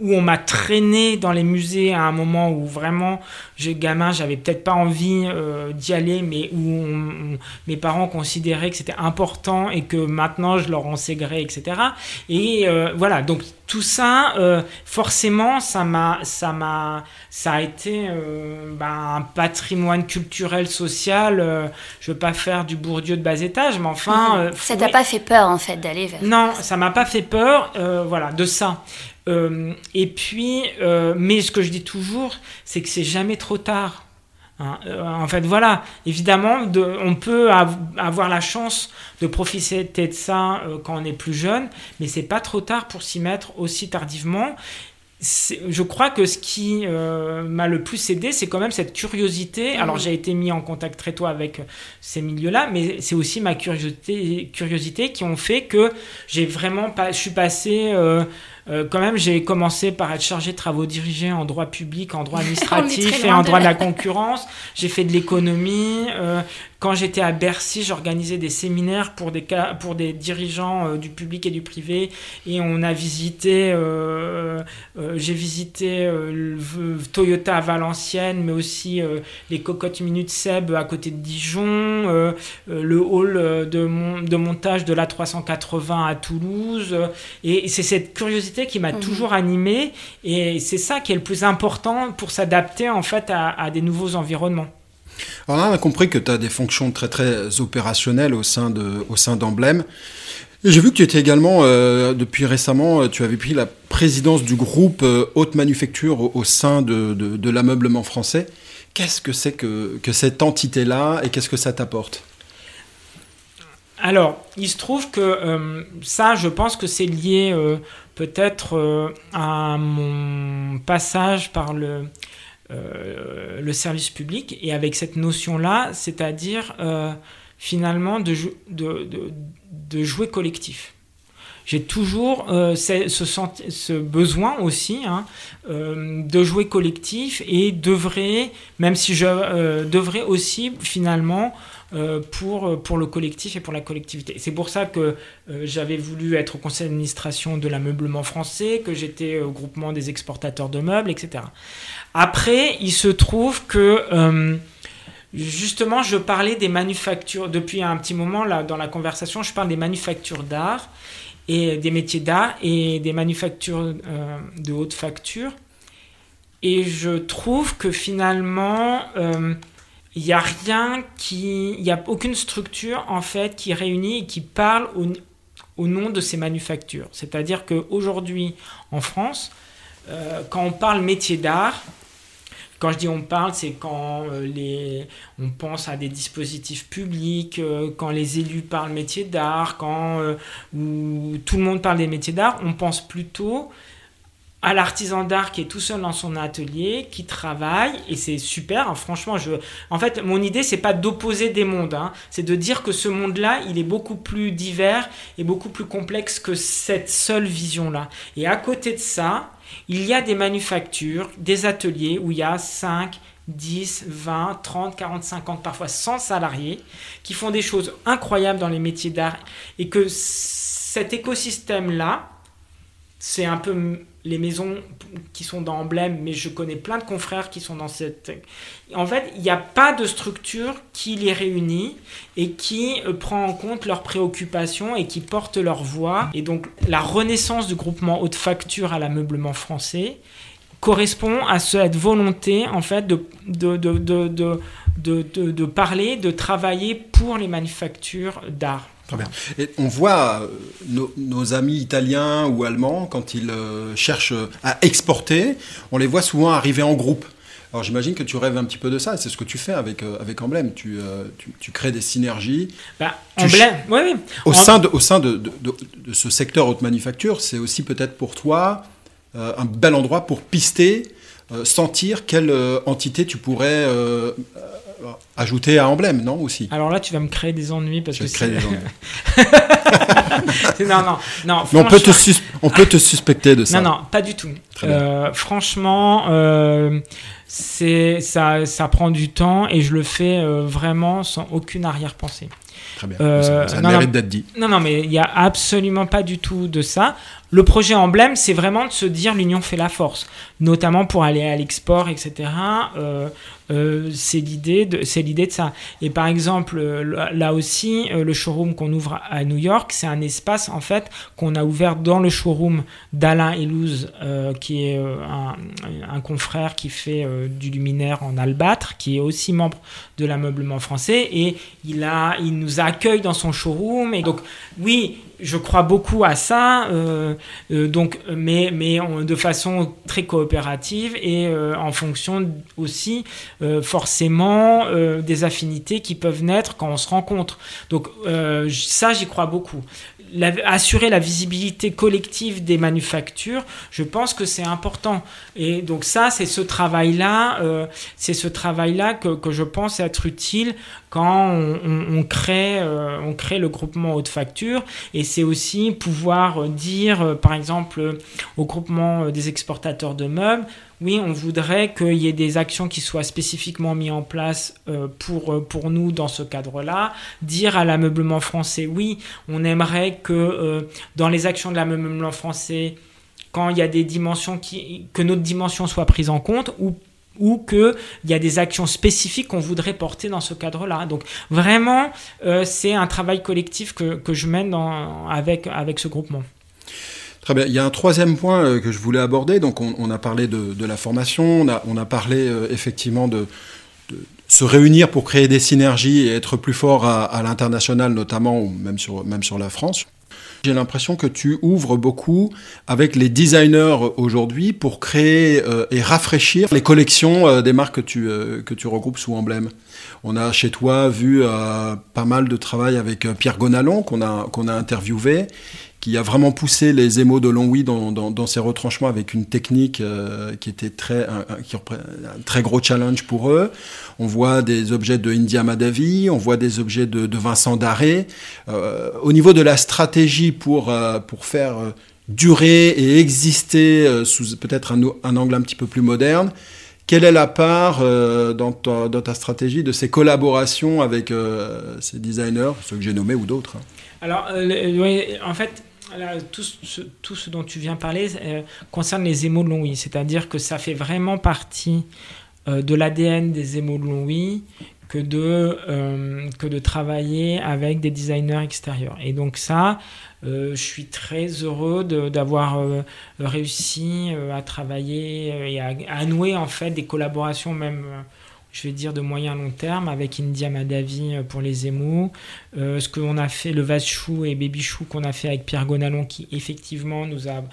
où on m'a traîné dans les musées à un moment où vraiment, j'ai gamin, j'avais peut-être pas envie euh, d'y aller, mais où mes parents considéraient que c'était important et que maintenant je leur enseignerais, etc. Et voilà, donc tout ça, forcément, ça m'a, ça m'a, ça a été ben, un patrimoine culturel, social. je veux pas faire du Bourdieu de bas étage, mais enfin. ça t'a pas fait peur en fait d'aller vers. Non, ça m'a pas fait peur, euh, voilà, de ça. Euh, et puis, euh, mais ce que je dis toujours, c'est que c'est jamais trop tard. Hein. en fait, voilà, évidemment, de, on peut avoir la chance de profiter de ça quand on est plus jeune, mais c'est pas trop tard pour s'y mettre aussi tardivement je crois que ce qui euh, m'a le plus aidé, c'est quand même cette curiosité. Mmh. Alors j'ai été mis en contact très tôt avec ces milieux-là, mais c'est aussi ma curiosité, curiosité qui ont fait que j'ai vraiment pas, je suis passé euh, quand même, j'ai commencé par être chargé de travaux dirigés en droit public, en droit administratif et en droit de la concurrence. J'ai fait de l'économie. Euh, quand j'étais à Bercy, j'organisais des séminaires pour des, pour des dirigeants euh, du public et du privé. Et on a visité, j'ai visité Toyota à Valenciennes, mais aussi les cocottes minutes Seb à côté de Dijon, le hall de, de montage de l'A380 à Toulouse. Et c'est cette curiosité qui m'a mhm. toujours animé et c'est ça qui est le plus important pour s'adapter en fait à, des nouveaux environnements. Alors on a compris que tu as des fonctions très très opérationnelles au sein de au sein d'Emblème. J'ai vu que tu étais également, euh, depuis récemment, euh, tu avais pris la présidence du groupe euh, Haute Manufacture au, sein de, de, de l'ameublement français. Qu'est-ce que c'est que, que cette entité-là et qu'est-ce que ça t'apporte? Alors, il se trouve que ça, je pense que c'est lié peut-être euh, à mon passage par le, euh, le service public et avec cette notion-là, c'est-à-dire euh, finalement de, jouer collectif. J'ai toujours ce, besoin aussi hein, de jouer collectif et devrait, même si je devrais aussi finalement euh, pour, euh, pour le collectif et pour la collectivité. C'est pour ça que euh, j'avais voulu être au conseil d'administration de l'ameublement français, que j'étais au groupement des exportateurs de meubles, etc. Après, il se trouve que... Justement, je parlais des manufactures. Depuis un petit moment, là, dans la conversation, je parle des manufactures d'art et des métiers d'art et des manufactures de haute facture. Et je trouve que finalement, il n'y a rien qui. Il n'y a aucune structure, en fait, qui réunit et qui parle au, nom de ces manufactures. C'est-à-dire qu'aujourd'hui, en France, euh, quand on parle métier d'art, quand je dis on parle, c'est quand euh, les, on pense à des dispositifs publics, euh, quand les élus parlent métier d'art, quand où tout le monde parle des métiers d'art, on pense plutôt à l'artisan d'art qui est tout seul dans son atelier, qui travaille, et c'est super, hein, franchement, je... En fait, mon idée, c'est pas d'opposer des mondes, hein. c'est de dire que ce monde-là, il est beaucoup plus divers et beaucoup plus complexe que cette seule vision-là. Et à côté de ça, il y a des manufactures, des ateliers où il y a 5, 10, 20, 30, 40, 50, parfois 100 salariés qui font des choses incroyables dans les métiers d'art et que cet écosystème-là, c'est un peu les maisons qui sont dans Emblème, mais je connais plein de confrères qui sont dans cette... En fait, il n'y a pas de structure qui les réunit et qui euh, prend en compte leurs préoccupations et qui porte leur voix. Et donc, la renaissance du groupement haute facture à l'ameublement français correspond à cette volonté, en fait, de, de, de, de, de, de parler, de travailler pour les manufactures d'art. Très bien. Et on voit euh, nos, amis italiens ou allemands, quand ils euh, cherchent à exporter, on les voit souvent arriver en groupe. Alors j'imagine que tu rêves un petit peu de ça, c'est ce que tu fais avec, euh, avec Emblème, tu, tu, crées des synergies. Bah, Emblème, oui, oui. Au sein, de, au sein de, de, de ce secteur haute manufacture, c'est aussi peut-être pour toi un bel endroit pour pister, sentir quelle entité tu pourrais ajouter à emblème, non aussi Alors là, tu vas me créer des ennuis parce Je que créer des ennuis. non, non, non. on, peut te on peut te suspecter de ça. Non, non, pas du tout. Euh, franchement, euh, c'est ça, ça prend du temps et je le fais euh, vraiment sans aucune arrière-pensée. Très bien. ça, ça mérite d'être dit. Non, non, mais il n'y a absolument pas du tout de ça. Le projet emblème, c'est vraiment de se dire l'union fait la force, notamment pour aller à l'export, etc. Euh, euh, c'est l'idée de c'est l'idée de ça. Et par exemple, euh, là aussi, le showroom qu'on ouvre à New York, c'est un espace en fait qu'on a ouvert dans le showroom d'Alain Elouz, qui est un, confrère qui fait du luminaire en albâtre, qui est aussi membre de l'ameublement français, et il a il nous accueille dans son showroom. Et donc oui, je crois beaucoup à ça, euh, euh, donc, mais, mais de façon très coopérative et euh, en fonction aussi forcément des affinités qui peuvent naître quand on se rencontre. Donc ça, j'y crois beaucoup assurer la visibilité collective des manufactures, je pense que c'est important. Et donc ça, c'est ce travail-là, euh, c'est ce travail-là que, que, je pense être utile quand on, crée, euh, on crée le groupement haute facture. Et c'est aussi pouvoir dire, euh, par exemple, au groupement des exportateurs de meubles, oui, on voudrait qu'il y ait des actions qui soient spécifiquement mises en place euh, pour, euh, pour nous dans ce cadre-là. Dire à l'ameublement français, oui, on aimerait que euh, dans les actions de l'ameublement français, quand il y a des dimensions qui, que notre dimension soit prise en compte ou ou qu'il y a des actions spécifiques qu'on voudrait porter dans ce cadre-là. Donc vraiment, c'est un travail collectif que, que je mène avec, avec ce groupement. Très bien. Il y a un troisième point euh, que je voulais aborder. Donc, on, a parlé de, la formation, on a, parlé euh, effectivement de, se réunir pour créer des synergies et être plus fort à, l'international, notamment, ou même sur, la France. J'ai l'impression que tu ouvres beaucoup avec les designers aujourd'hui pour créer euh, et rafraîchir les collections des marques que tu, regroupes sous emblème. On a chez toi vu pas mal de travail avec Pierre Gonalon qu'on a interviewé qui a vraiment poussé les émaux de Longwy dans, dans, ses retranchements avec une technique euh, qui était très, un, qui un très gros challenge pour eux. On voit des objets de India Madhavi, on voit des objets de, Vincent Daré. Euh, au niveau de la stratégie pour, euh, pour faire durer et exister sous peut-être un, angle un petit peu plus moderne, quelle est la part dans, ta, dans, ta, stratégie de ces collaborations avec ces designers, ceux que j'ai nommés ou d'autres hein? Alors, en fait, tout, ce, dont tu viens parler euh, concerne les émaux de Longwy, c'est-à-dire que ça fait vraiment partie euh, de l'ADN des émaux de Longwy que de, euh, que de travailler avec des designers extérieurs. Et donc ça, je suis très heureux d'avoir réussi à travailler et à, à, nouer en fait des collaborations même je vais dire de moyen long terme avec India Madavi euh, pour les émous, euh, ce qu'on a fait, le vase chou et baby chou qu'on a fait avec Pierre Gonalon qui effectivement nous a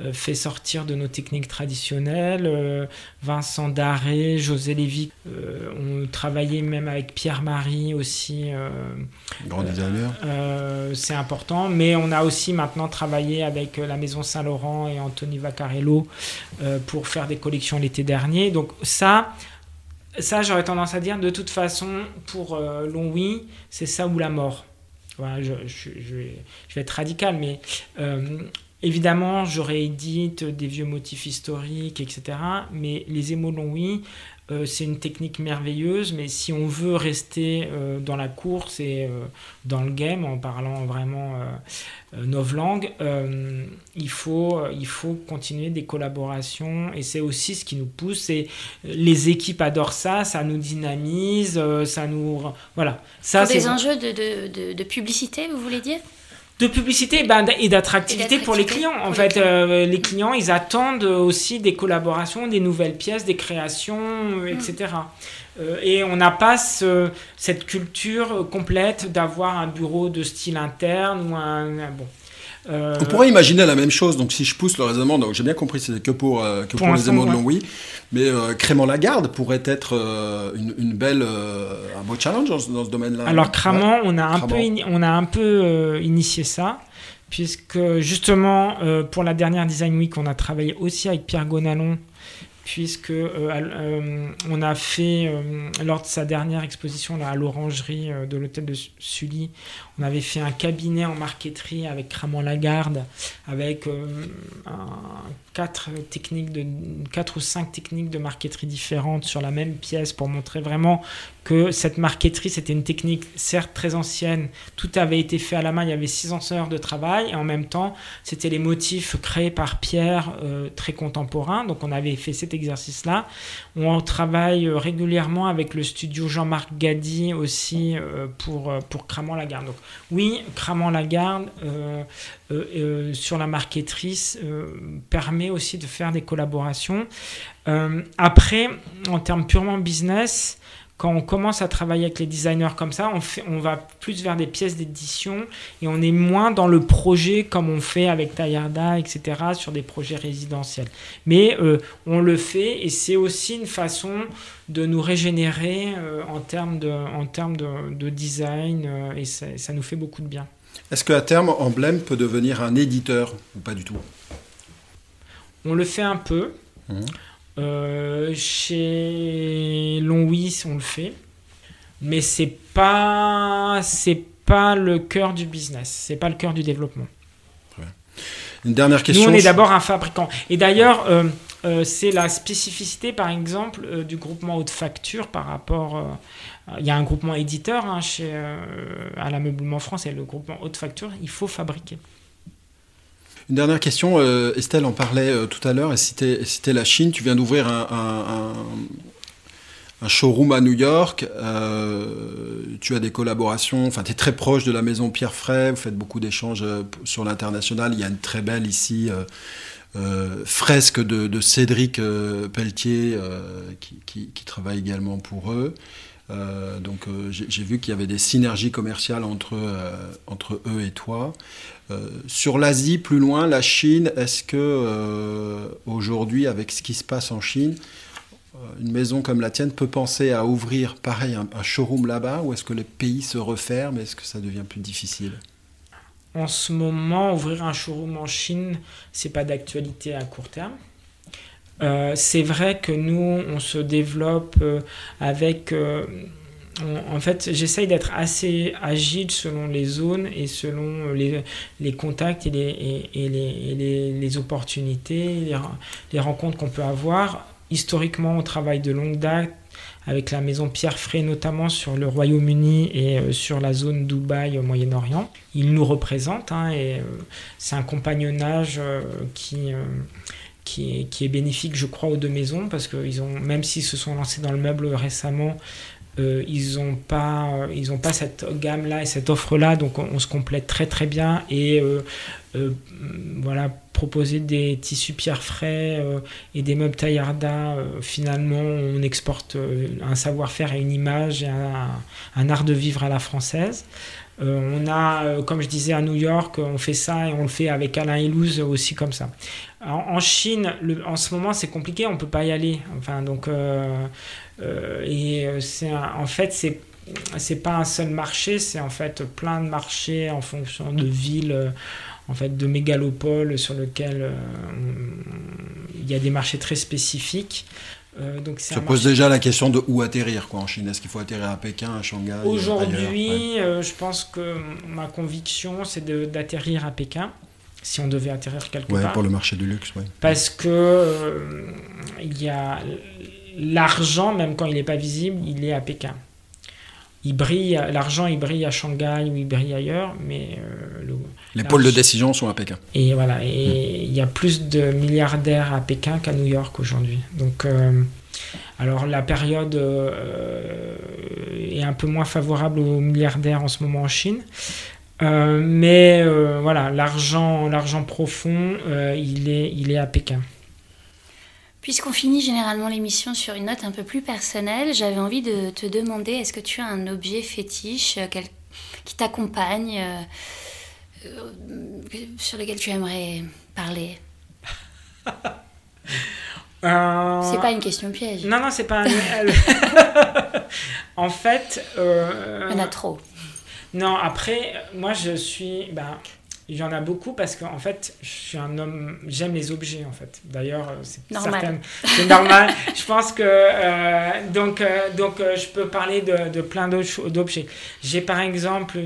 euh, fait sortir de nos techniques traditionnelles, Vincent Daré, José Lévy, on travaillait même avec Pierre-Marie aussi. Grand designer. C'est important, mais on a aussi maintenant travaillé avec la Maison Saint-Laurent et Anthony Vaccarello pour faire des collections l'été dernier. Donc ça, ça, j'aurais tendance à dire, de toute façon, pour euh, Longwy, c'est ça ou la mort. Voilà, je, je, vais, être radical, mais euh, évidemment, j'aurais édite des vieux motifs historiques, etc. Mais les émaux Longwy, euh, c'est une technique merveilleuse, mais si on veut rester euh, dans la course et euh, dans le game, en parlant vraiment novlangue, il, faut, il faut continuer des collaborations et c'est aussi ce qui nous pousse. Et les équipes adorent ça, ça nous dynamise, ça nous. Voilà. Ça, Pour des enjeux de, de, de publicité, vous voulez dire? De publicité ben, et d'attractivité pour les clients. En fait, euh, les clients, ils attendent aussi des collaborations, des nouvelles pièces, des créations, etc. Euh, euh, et on n'a pas cette culture complète d'avoir un bureau de style interne ou un... bon. On pourrait imaginer la même chose, donc si je pousse le raisonnement, donc j'ai bien compris, c'est que pour, que pour, les émotions de oui, mais euh, Crément Lagarde pourrait être euh, une, belle, euh, un beau challenge dans, ce domaine-là. Alors Crément, on a un peu, on a un peu initié ça, puisque justement pour la dernière Design Week, on a travaillé aussi avec Pierre Gonalon puisque euh, euh, on a fait, euh, lors de sa dernière exposition là, à l'orangerie de l'hôtel de Sully, on avait fait un cabinet en marqueterie avec Cramant Lagarde, avec quatre, techniques de, quatre ou cinq techniques de marqueterie différentes sur la même pièce pour montrer vraiment que cette marqueterie, c'était une technique certes très ancienne, tout avait été fait à la main, il y avait 600 heures de travail, et en même temps, c'était les motifs créés par Pierre, euh, très contemporains, donc on avait fait cet exercice-là. On travaille euh, régulièrement avec le studio Jean-Marc Gadi aussi euh, pour, pour Cramant-Lagarde. Donc oui, Cramant-Lagarde, sur la marqueterie, permet aussi de faire des collaborations. après, en termes purement business, quand on commence à travailler avec les designers comme ça, on, fait, on va plus vers des pièces d'édition et on est moins dans le projet comme on fait avec Tayarda, etc., sur des projets résidentiels. Mais euh, on le fait et c'est aussi une façon de nous régénérer euh, en termes de, en termes de, design euh, et ça, ça, nous fait beaucoup de bien. Est-ce qu'à terme, Emblème peut devenir un éditeur ou pas du tout? On le fait un peu. Mmh. Euh, chez Longwy, on le fait, mais c'est pas c'est pas le cœur du business, c'est pas le cœur du développement. Une dernière question. Nous, on est d'abord un fabricant. Et d'ailleurs, euh, euh, c'est la spécificité, par exemple, du groupement haute facture par rapport. il y a un groupement éditeur hein, chez, à l'ameublement France et le groupement haute facture, il faut fabriquer. Une dernière question, euh, Estelle en parlait euh, tout à l'heure, et c'était la Chine. Tu viens d'ouvrir un, showroom à New York. Euh, tu as des collaborations, enfin, tu es très proche de la maison Pierre Fray, vous faites beaucoup d'échanges sur l'international. Il y a une très belle ici. fresque de, Cédric Pelletier qui, travaille également pour eux. donc j'ai vu qu'il y avait des synergies commerciales entre, entre eux et toi. Euh, sur l'Asie, plus loin, la Chine, est-ce que euh, aujourd'hui, avec ce qui se passe en Chine, euh, une maison comme la tienne peut penser à ouvrir pareil un, showroom là-bas ou est-ce que les pays se referment Est-ce que ça devient plus difficile? En ce moment, ouvrir un showroom en Chine, c'est pas d'actualité à court terme. c'est vrai que nous, on se développe avec en fait, j'essaye d'être assez agile selon les zones et selon les, contacts et les, les, opportunités, les, rencontres qu'on peut avoir. Historiquement, on travaille de longue date avec la maison Pierre Frey, notamment sur le Royaume-Uni et euh, sur la zone Dubaï au Moyen-Orient. Ils nous représentent hein, et euh, c'est un compagnonnage euh, qui... Qui est, bénéfique, je crois, aux deux maisons, parce que ils ont, même s'ils se sont lancés dans le meuble récemment, euh, ils n'ont pas, ils ont pas cette gamme-là et cette offre-là, donc on, se complète très très bien. Et euh, euh, voilà, proposer des tissus pierre frais et des meubles taillarda, finalement, on exporte un savoir-faire et une image et un, art de vivre à la française. on a, comme je disais, à New York, on fait ça et on le fait avec Alain Elouz aussi comme ça. En, Chine, en ce moment, c'est compliqué, on ne peut pas y aller. Enfin, donc, euh, et euh, c'est en fait, c'est c'est pas un seul marché, c'est en fait plein de marchés en fonction de villes, euh, en fait de mégalopoles sur lesquels il y a des marchés très spécifiques. donc ça pose déjà la question de où atterrir quoi, en Chine. Est-ce qu'il faut atterrir à Pékin, à Shanghai Aujourd'hui, je pense que ma conviction, c'est d'atterrir à Pékin si on devait atterrir quelque ouais, part. pour le marché du luxe, oui. Parce que il y a l'argent, même quand il n'est pas visible, il est à Pékin. Il brille, l'argent, il brille à Shanghai ou il brille ailleurs, mais euh, les pôles de décision sont à Pékin. Et voilà, et il y a plus de milliardaires à Pékin qu'à New York aujourd'hui. Donc, euh, alors la période euh, est un peu moins favorable aux milliardaires en ce moment en Chine. mais voilà, l'argent, l'argent profond, il, est, il est à Pékin. Puisqu'on finit généralement l'émission sur une note un peu plus personnelle, j'avais envie de te demander est-ce que tu as un objet fétiche euh, qui t'accompagne, euh, euh, sur lequel tu aimerais parler? C'est pas une question piège. Non, non, c'est pas un. en fait. En a trop. Non, après, moi je suis. Ben, il y en a beaucoup parce qu'en en fait, je suis un homme, j'aime les objets en fait. D'ailleurs, euh, c'est normal. C'est normal. je pense que euh, donc euh, donc je peux parler de, de plein d'objets. J'ai par exemple,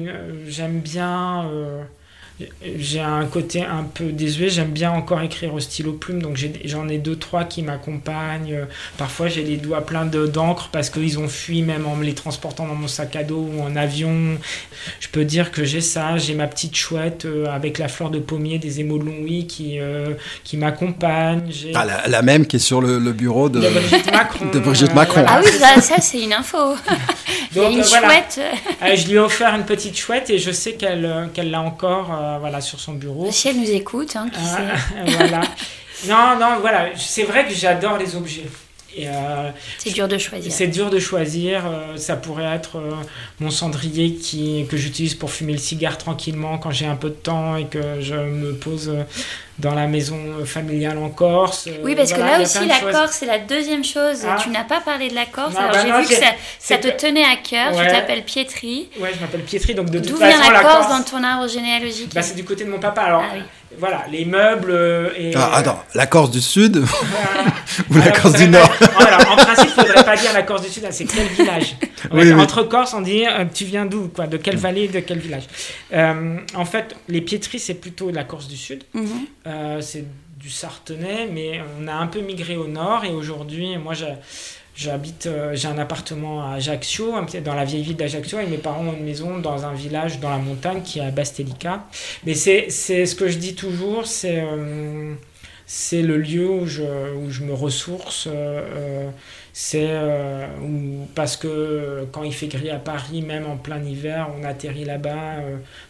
j'aime bien j'ai un côté un peu désuet. J'aime bien encore écrire au stylo plume, donc j'en ai, deux, trois qui m'accompagnent. Parfois, j'ai les doigts pleins d'encre parce qu'ils ont fui même en me les transportant dans mon sac à dos ou en avion. Je peux dire que j'ai ça. J'ai ma petite chouette euh, avec la fleur de pommier des émaux de Longwy qui, euh, qui m'accompagne. Ah, la, même qui est sur le, bureau de, Brigitte Macron. de Brigitte Macron. Ah oui, ça, c'est une info. Il y a une chouette. je lui ai offert une petite chouette et je sais qu'elle qu'elle l'a encore euh, voilà, sur son bureau. Si elle nous écoute, hein, qui ah, voilà. Non, non, voilà. C'est vrai que j'adore les objets. Euh, c'est dur de choisir. C'est dur de choisir. Euh, ça pourrait être mon cendrier qui, que j'utilise pour fumer le cigare tranquillement quand j'ai un peu de temps et que je me pose dans la maison familiale en Corse. Oui, parce que là aussi, la Corse, c'est la deuxième chose. Ah. Tu n'as pas parlé de la Corse. alors, bah j'ai vu que ça, ça, te tenait à cœur. Tu t'appelles Pietri. Ouais, je m'appelle Pietri. Donc, de D'où vient la, Corse, dans ton arbre généalogique bah, C'est du côté de mon papa. Alors, ah voilà, les meubles euh, et... Ah, attends, la Corse du Sud ou la Corse du Nord Alors, En principe, il ne faudrait pas dire la Corse du Sud, c'est quel village? Entre Corse, on dit euh, tu viens d'où quoi De quelle vallée, de quel village? Euh, En fait, les piétries, c'est plutôt la Corse du Sud. Mhm. c'est du Sartenay, mais on a un peu migré au nord et aujourd'hui, moi, j'ai J'habite, euh, j'ai un appartement à Ajaccio, dans la vieille ville d'Ajaccio, et mes parents ont une maison dans un village dans la montagne qui est à Bastelica. Mais c'est, c'est ce que je dis toujours, c'est, euh, c'est le lieu où je, où je me ressource. Euh, c'est parce que quand il fait gris à Paris, même en plein hiver, on atterrit là-bas,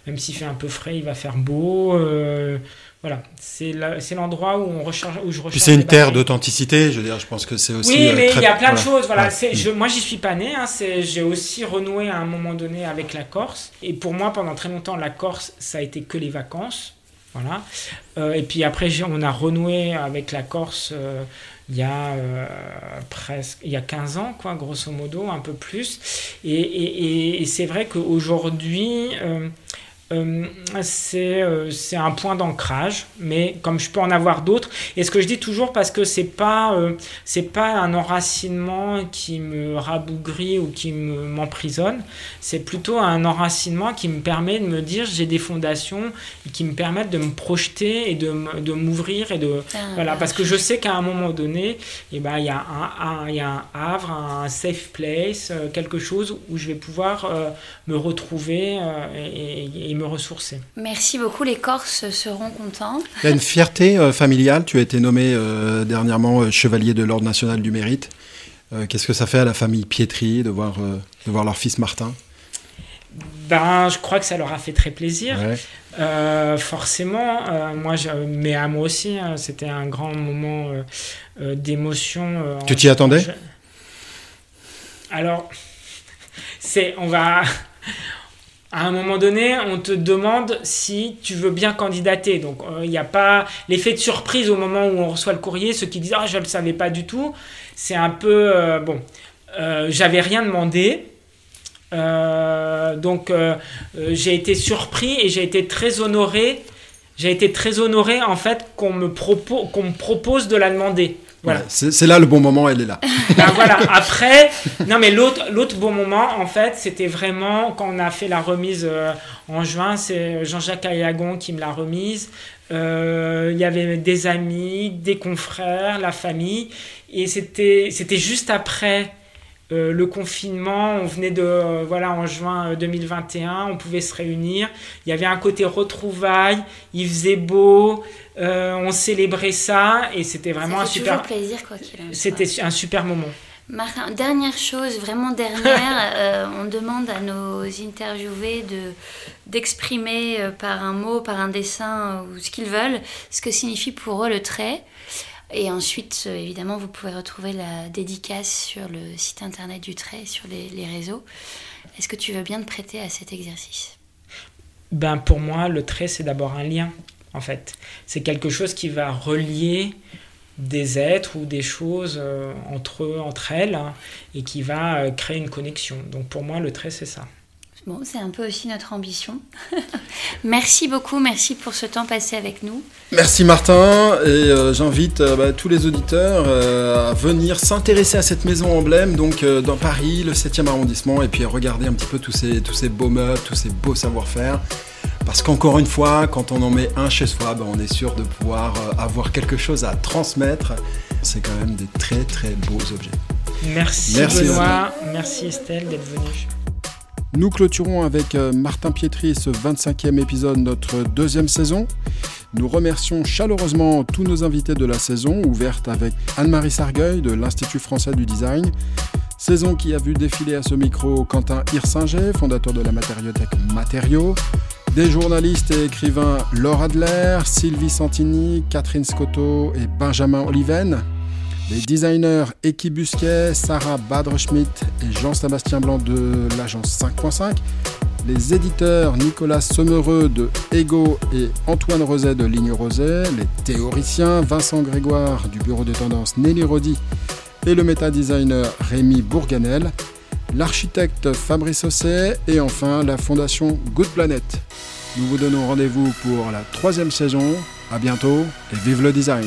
même s'il fait un peu frais, il va faire beau. Voilà, c'est l'endroit où, on recherche, où je recherche. Puis c'est une terre d'authenticité, je veux dire, je pense que c'est aussi. Oui, mais il y a plein de choses. Voilà, je, moi, j'y suis pas né. Hein, j'ai aussi renoué à un moment donné avec la Corse. Et pour moi, pendant très longtemps, la Corse, ça a été que les vacances. Voilà. Euh, et puis après, on a renoué avec la Corse euh, il y a euh, presque il y a 15 ans, quoi, grosso modo, un peu plus. Et, et, et c'est vrai qu'aujourd'hui euh, euh, c'est un point d'ancrage, mais comme je peux en avoir d'autres. Et ce que je dis toujours, parce que c'est pas euh, c'est pas un enracinement qui me rabougrit ou qui m'emprisonne, c'est plutôt un enracinement qui me permet de me dire j'ai des fondations qui me permettent de me projeter et de, de m'ouvrir et de ah, voilà. parce que je sais qu'à un moment donné, eh ben il y a un, il y a un havre, un safe place, quelque chose où je vais pouvoir me retrouver et, et me ressourcer. Merci beaucoup, les Corses seront contents. Il y a une fierté euh, familiale, tu as été nommé euh, dernièrement euh, chevalier de l'Ordre national du mérite. Qu'est-ce que ça fait à la famille Pietri de voir, de voir leur fils Martin? Ben, je crois que ça leur a fait très plaisir. forcément, moi, je, mais à moi aussi, hein, c'était un grand moment d'émotion. tu t'y attendais? Alors, c'est, on va, à un moment donné, on te demande si tu veux bien candidater. Donc, il euh, n'y a pas l'effet de surprise au moment où on reçoit le courrier. Ceux qui disent Ah, je ne le savais pas du tout. C'est un peu. Euh, bon, euh, j'avais rien demandé. donc, j'ai été surpris et j'ai été très honoré. J'ai été très honoré, en fait, qu'on me propose de la demander. Voilà. c'est là le bon moment, elle est là. Ben voilà, après, non mais l'autre bon moment, en fait, c'était vraiment quand on a fait la remise euh, en juin, c'est Jean-Jacques Ayagon qui me l'a remise. Euh, il y avait des amis, des confrères, la famille, et c'était juste après euh, le confinement, on venait de, euh, voilà, en juin 2021, euh, on pouvait se réunir. Il y avait un côté retrouvailles, il faisait beau, on célébrait ça et c'était vraiment un super plaisir quoi qu'il C'était un super moment. Martin, dernière chose, vraiment dernière, on demande à nos interviewés de d'exprimer par un mot, par un dessin ou ce qu'ils veulent, ce que signifie pour eux le trait. Et ensuite, euh, évidemment, vous pouvez retrouver la dédicace sur le site internet du trait, sur les, réseaux. Est-ce que tu veux bien te prêter à cet exercice? Ben, Pour moi, le trait, c'est d'abord un lien, en fait. C'est quelque chose qui va relier des êtres ou des choses euh, entre eux, entre elles, hein, et qui va euh, créer une connexion. Donc pour moi, le trait, c'est ça. Bon, c'est un peu aussi notre ambition. merci beaucoup, merci pour ce temps passé avec nous. Merci Martin, et euh, j'invite euh, bah, tous les auditeurs euh, à venir s'intéresser à cette maison emblème, donc dans Paris, le 7e arrondissement, et puis regarder un petit peu tous ces, tous ces beaux meubles, tous ces beaux savoir-faire. Parce qu'encore une fois, quand on en met un chez soi, ben, on est sûr de pouvoir euh, avoir quelque chose à transmettre. C'est quand même des très très beaux objets. Merci, Benoît, merci Estelle d'être venue. Nous clôturons avec euh, Martin Pietri ce 25e épisode de notre deuxième saison. Nous remercions chaleureusement tous nos invités de la saison, ouverte avec Anne-Marie Sargueil de l'Institut français du design. Saison qui a vu défiler à ce micro Quentin Hirsinger, fondateur de la matériothèque Matériaux. Des journalistes et écrivains Laure Adler, Sylvie Santini, Catherine Scotto et Benjamin Oliven. Les designers Eki Busquet, Sarah Badre-Schmidt et Jean-Sébastien Blanc de l'agence 5.5. Les éditeurs Nicolas Sommereux de Ego et Antoine Roset de Ligne Roset. Les théoriciens Vincent Grégoire du bureau de tendance Nelly Rodi et le méta-designer Rémi Bourganel. L'architecte Fabrice Osset et enfin la fondation Good Planet. Nous vous donnons rendez-vous pour la troisième saison. À bientôt et vive le design!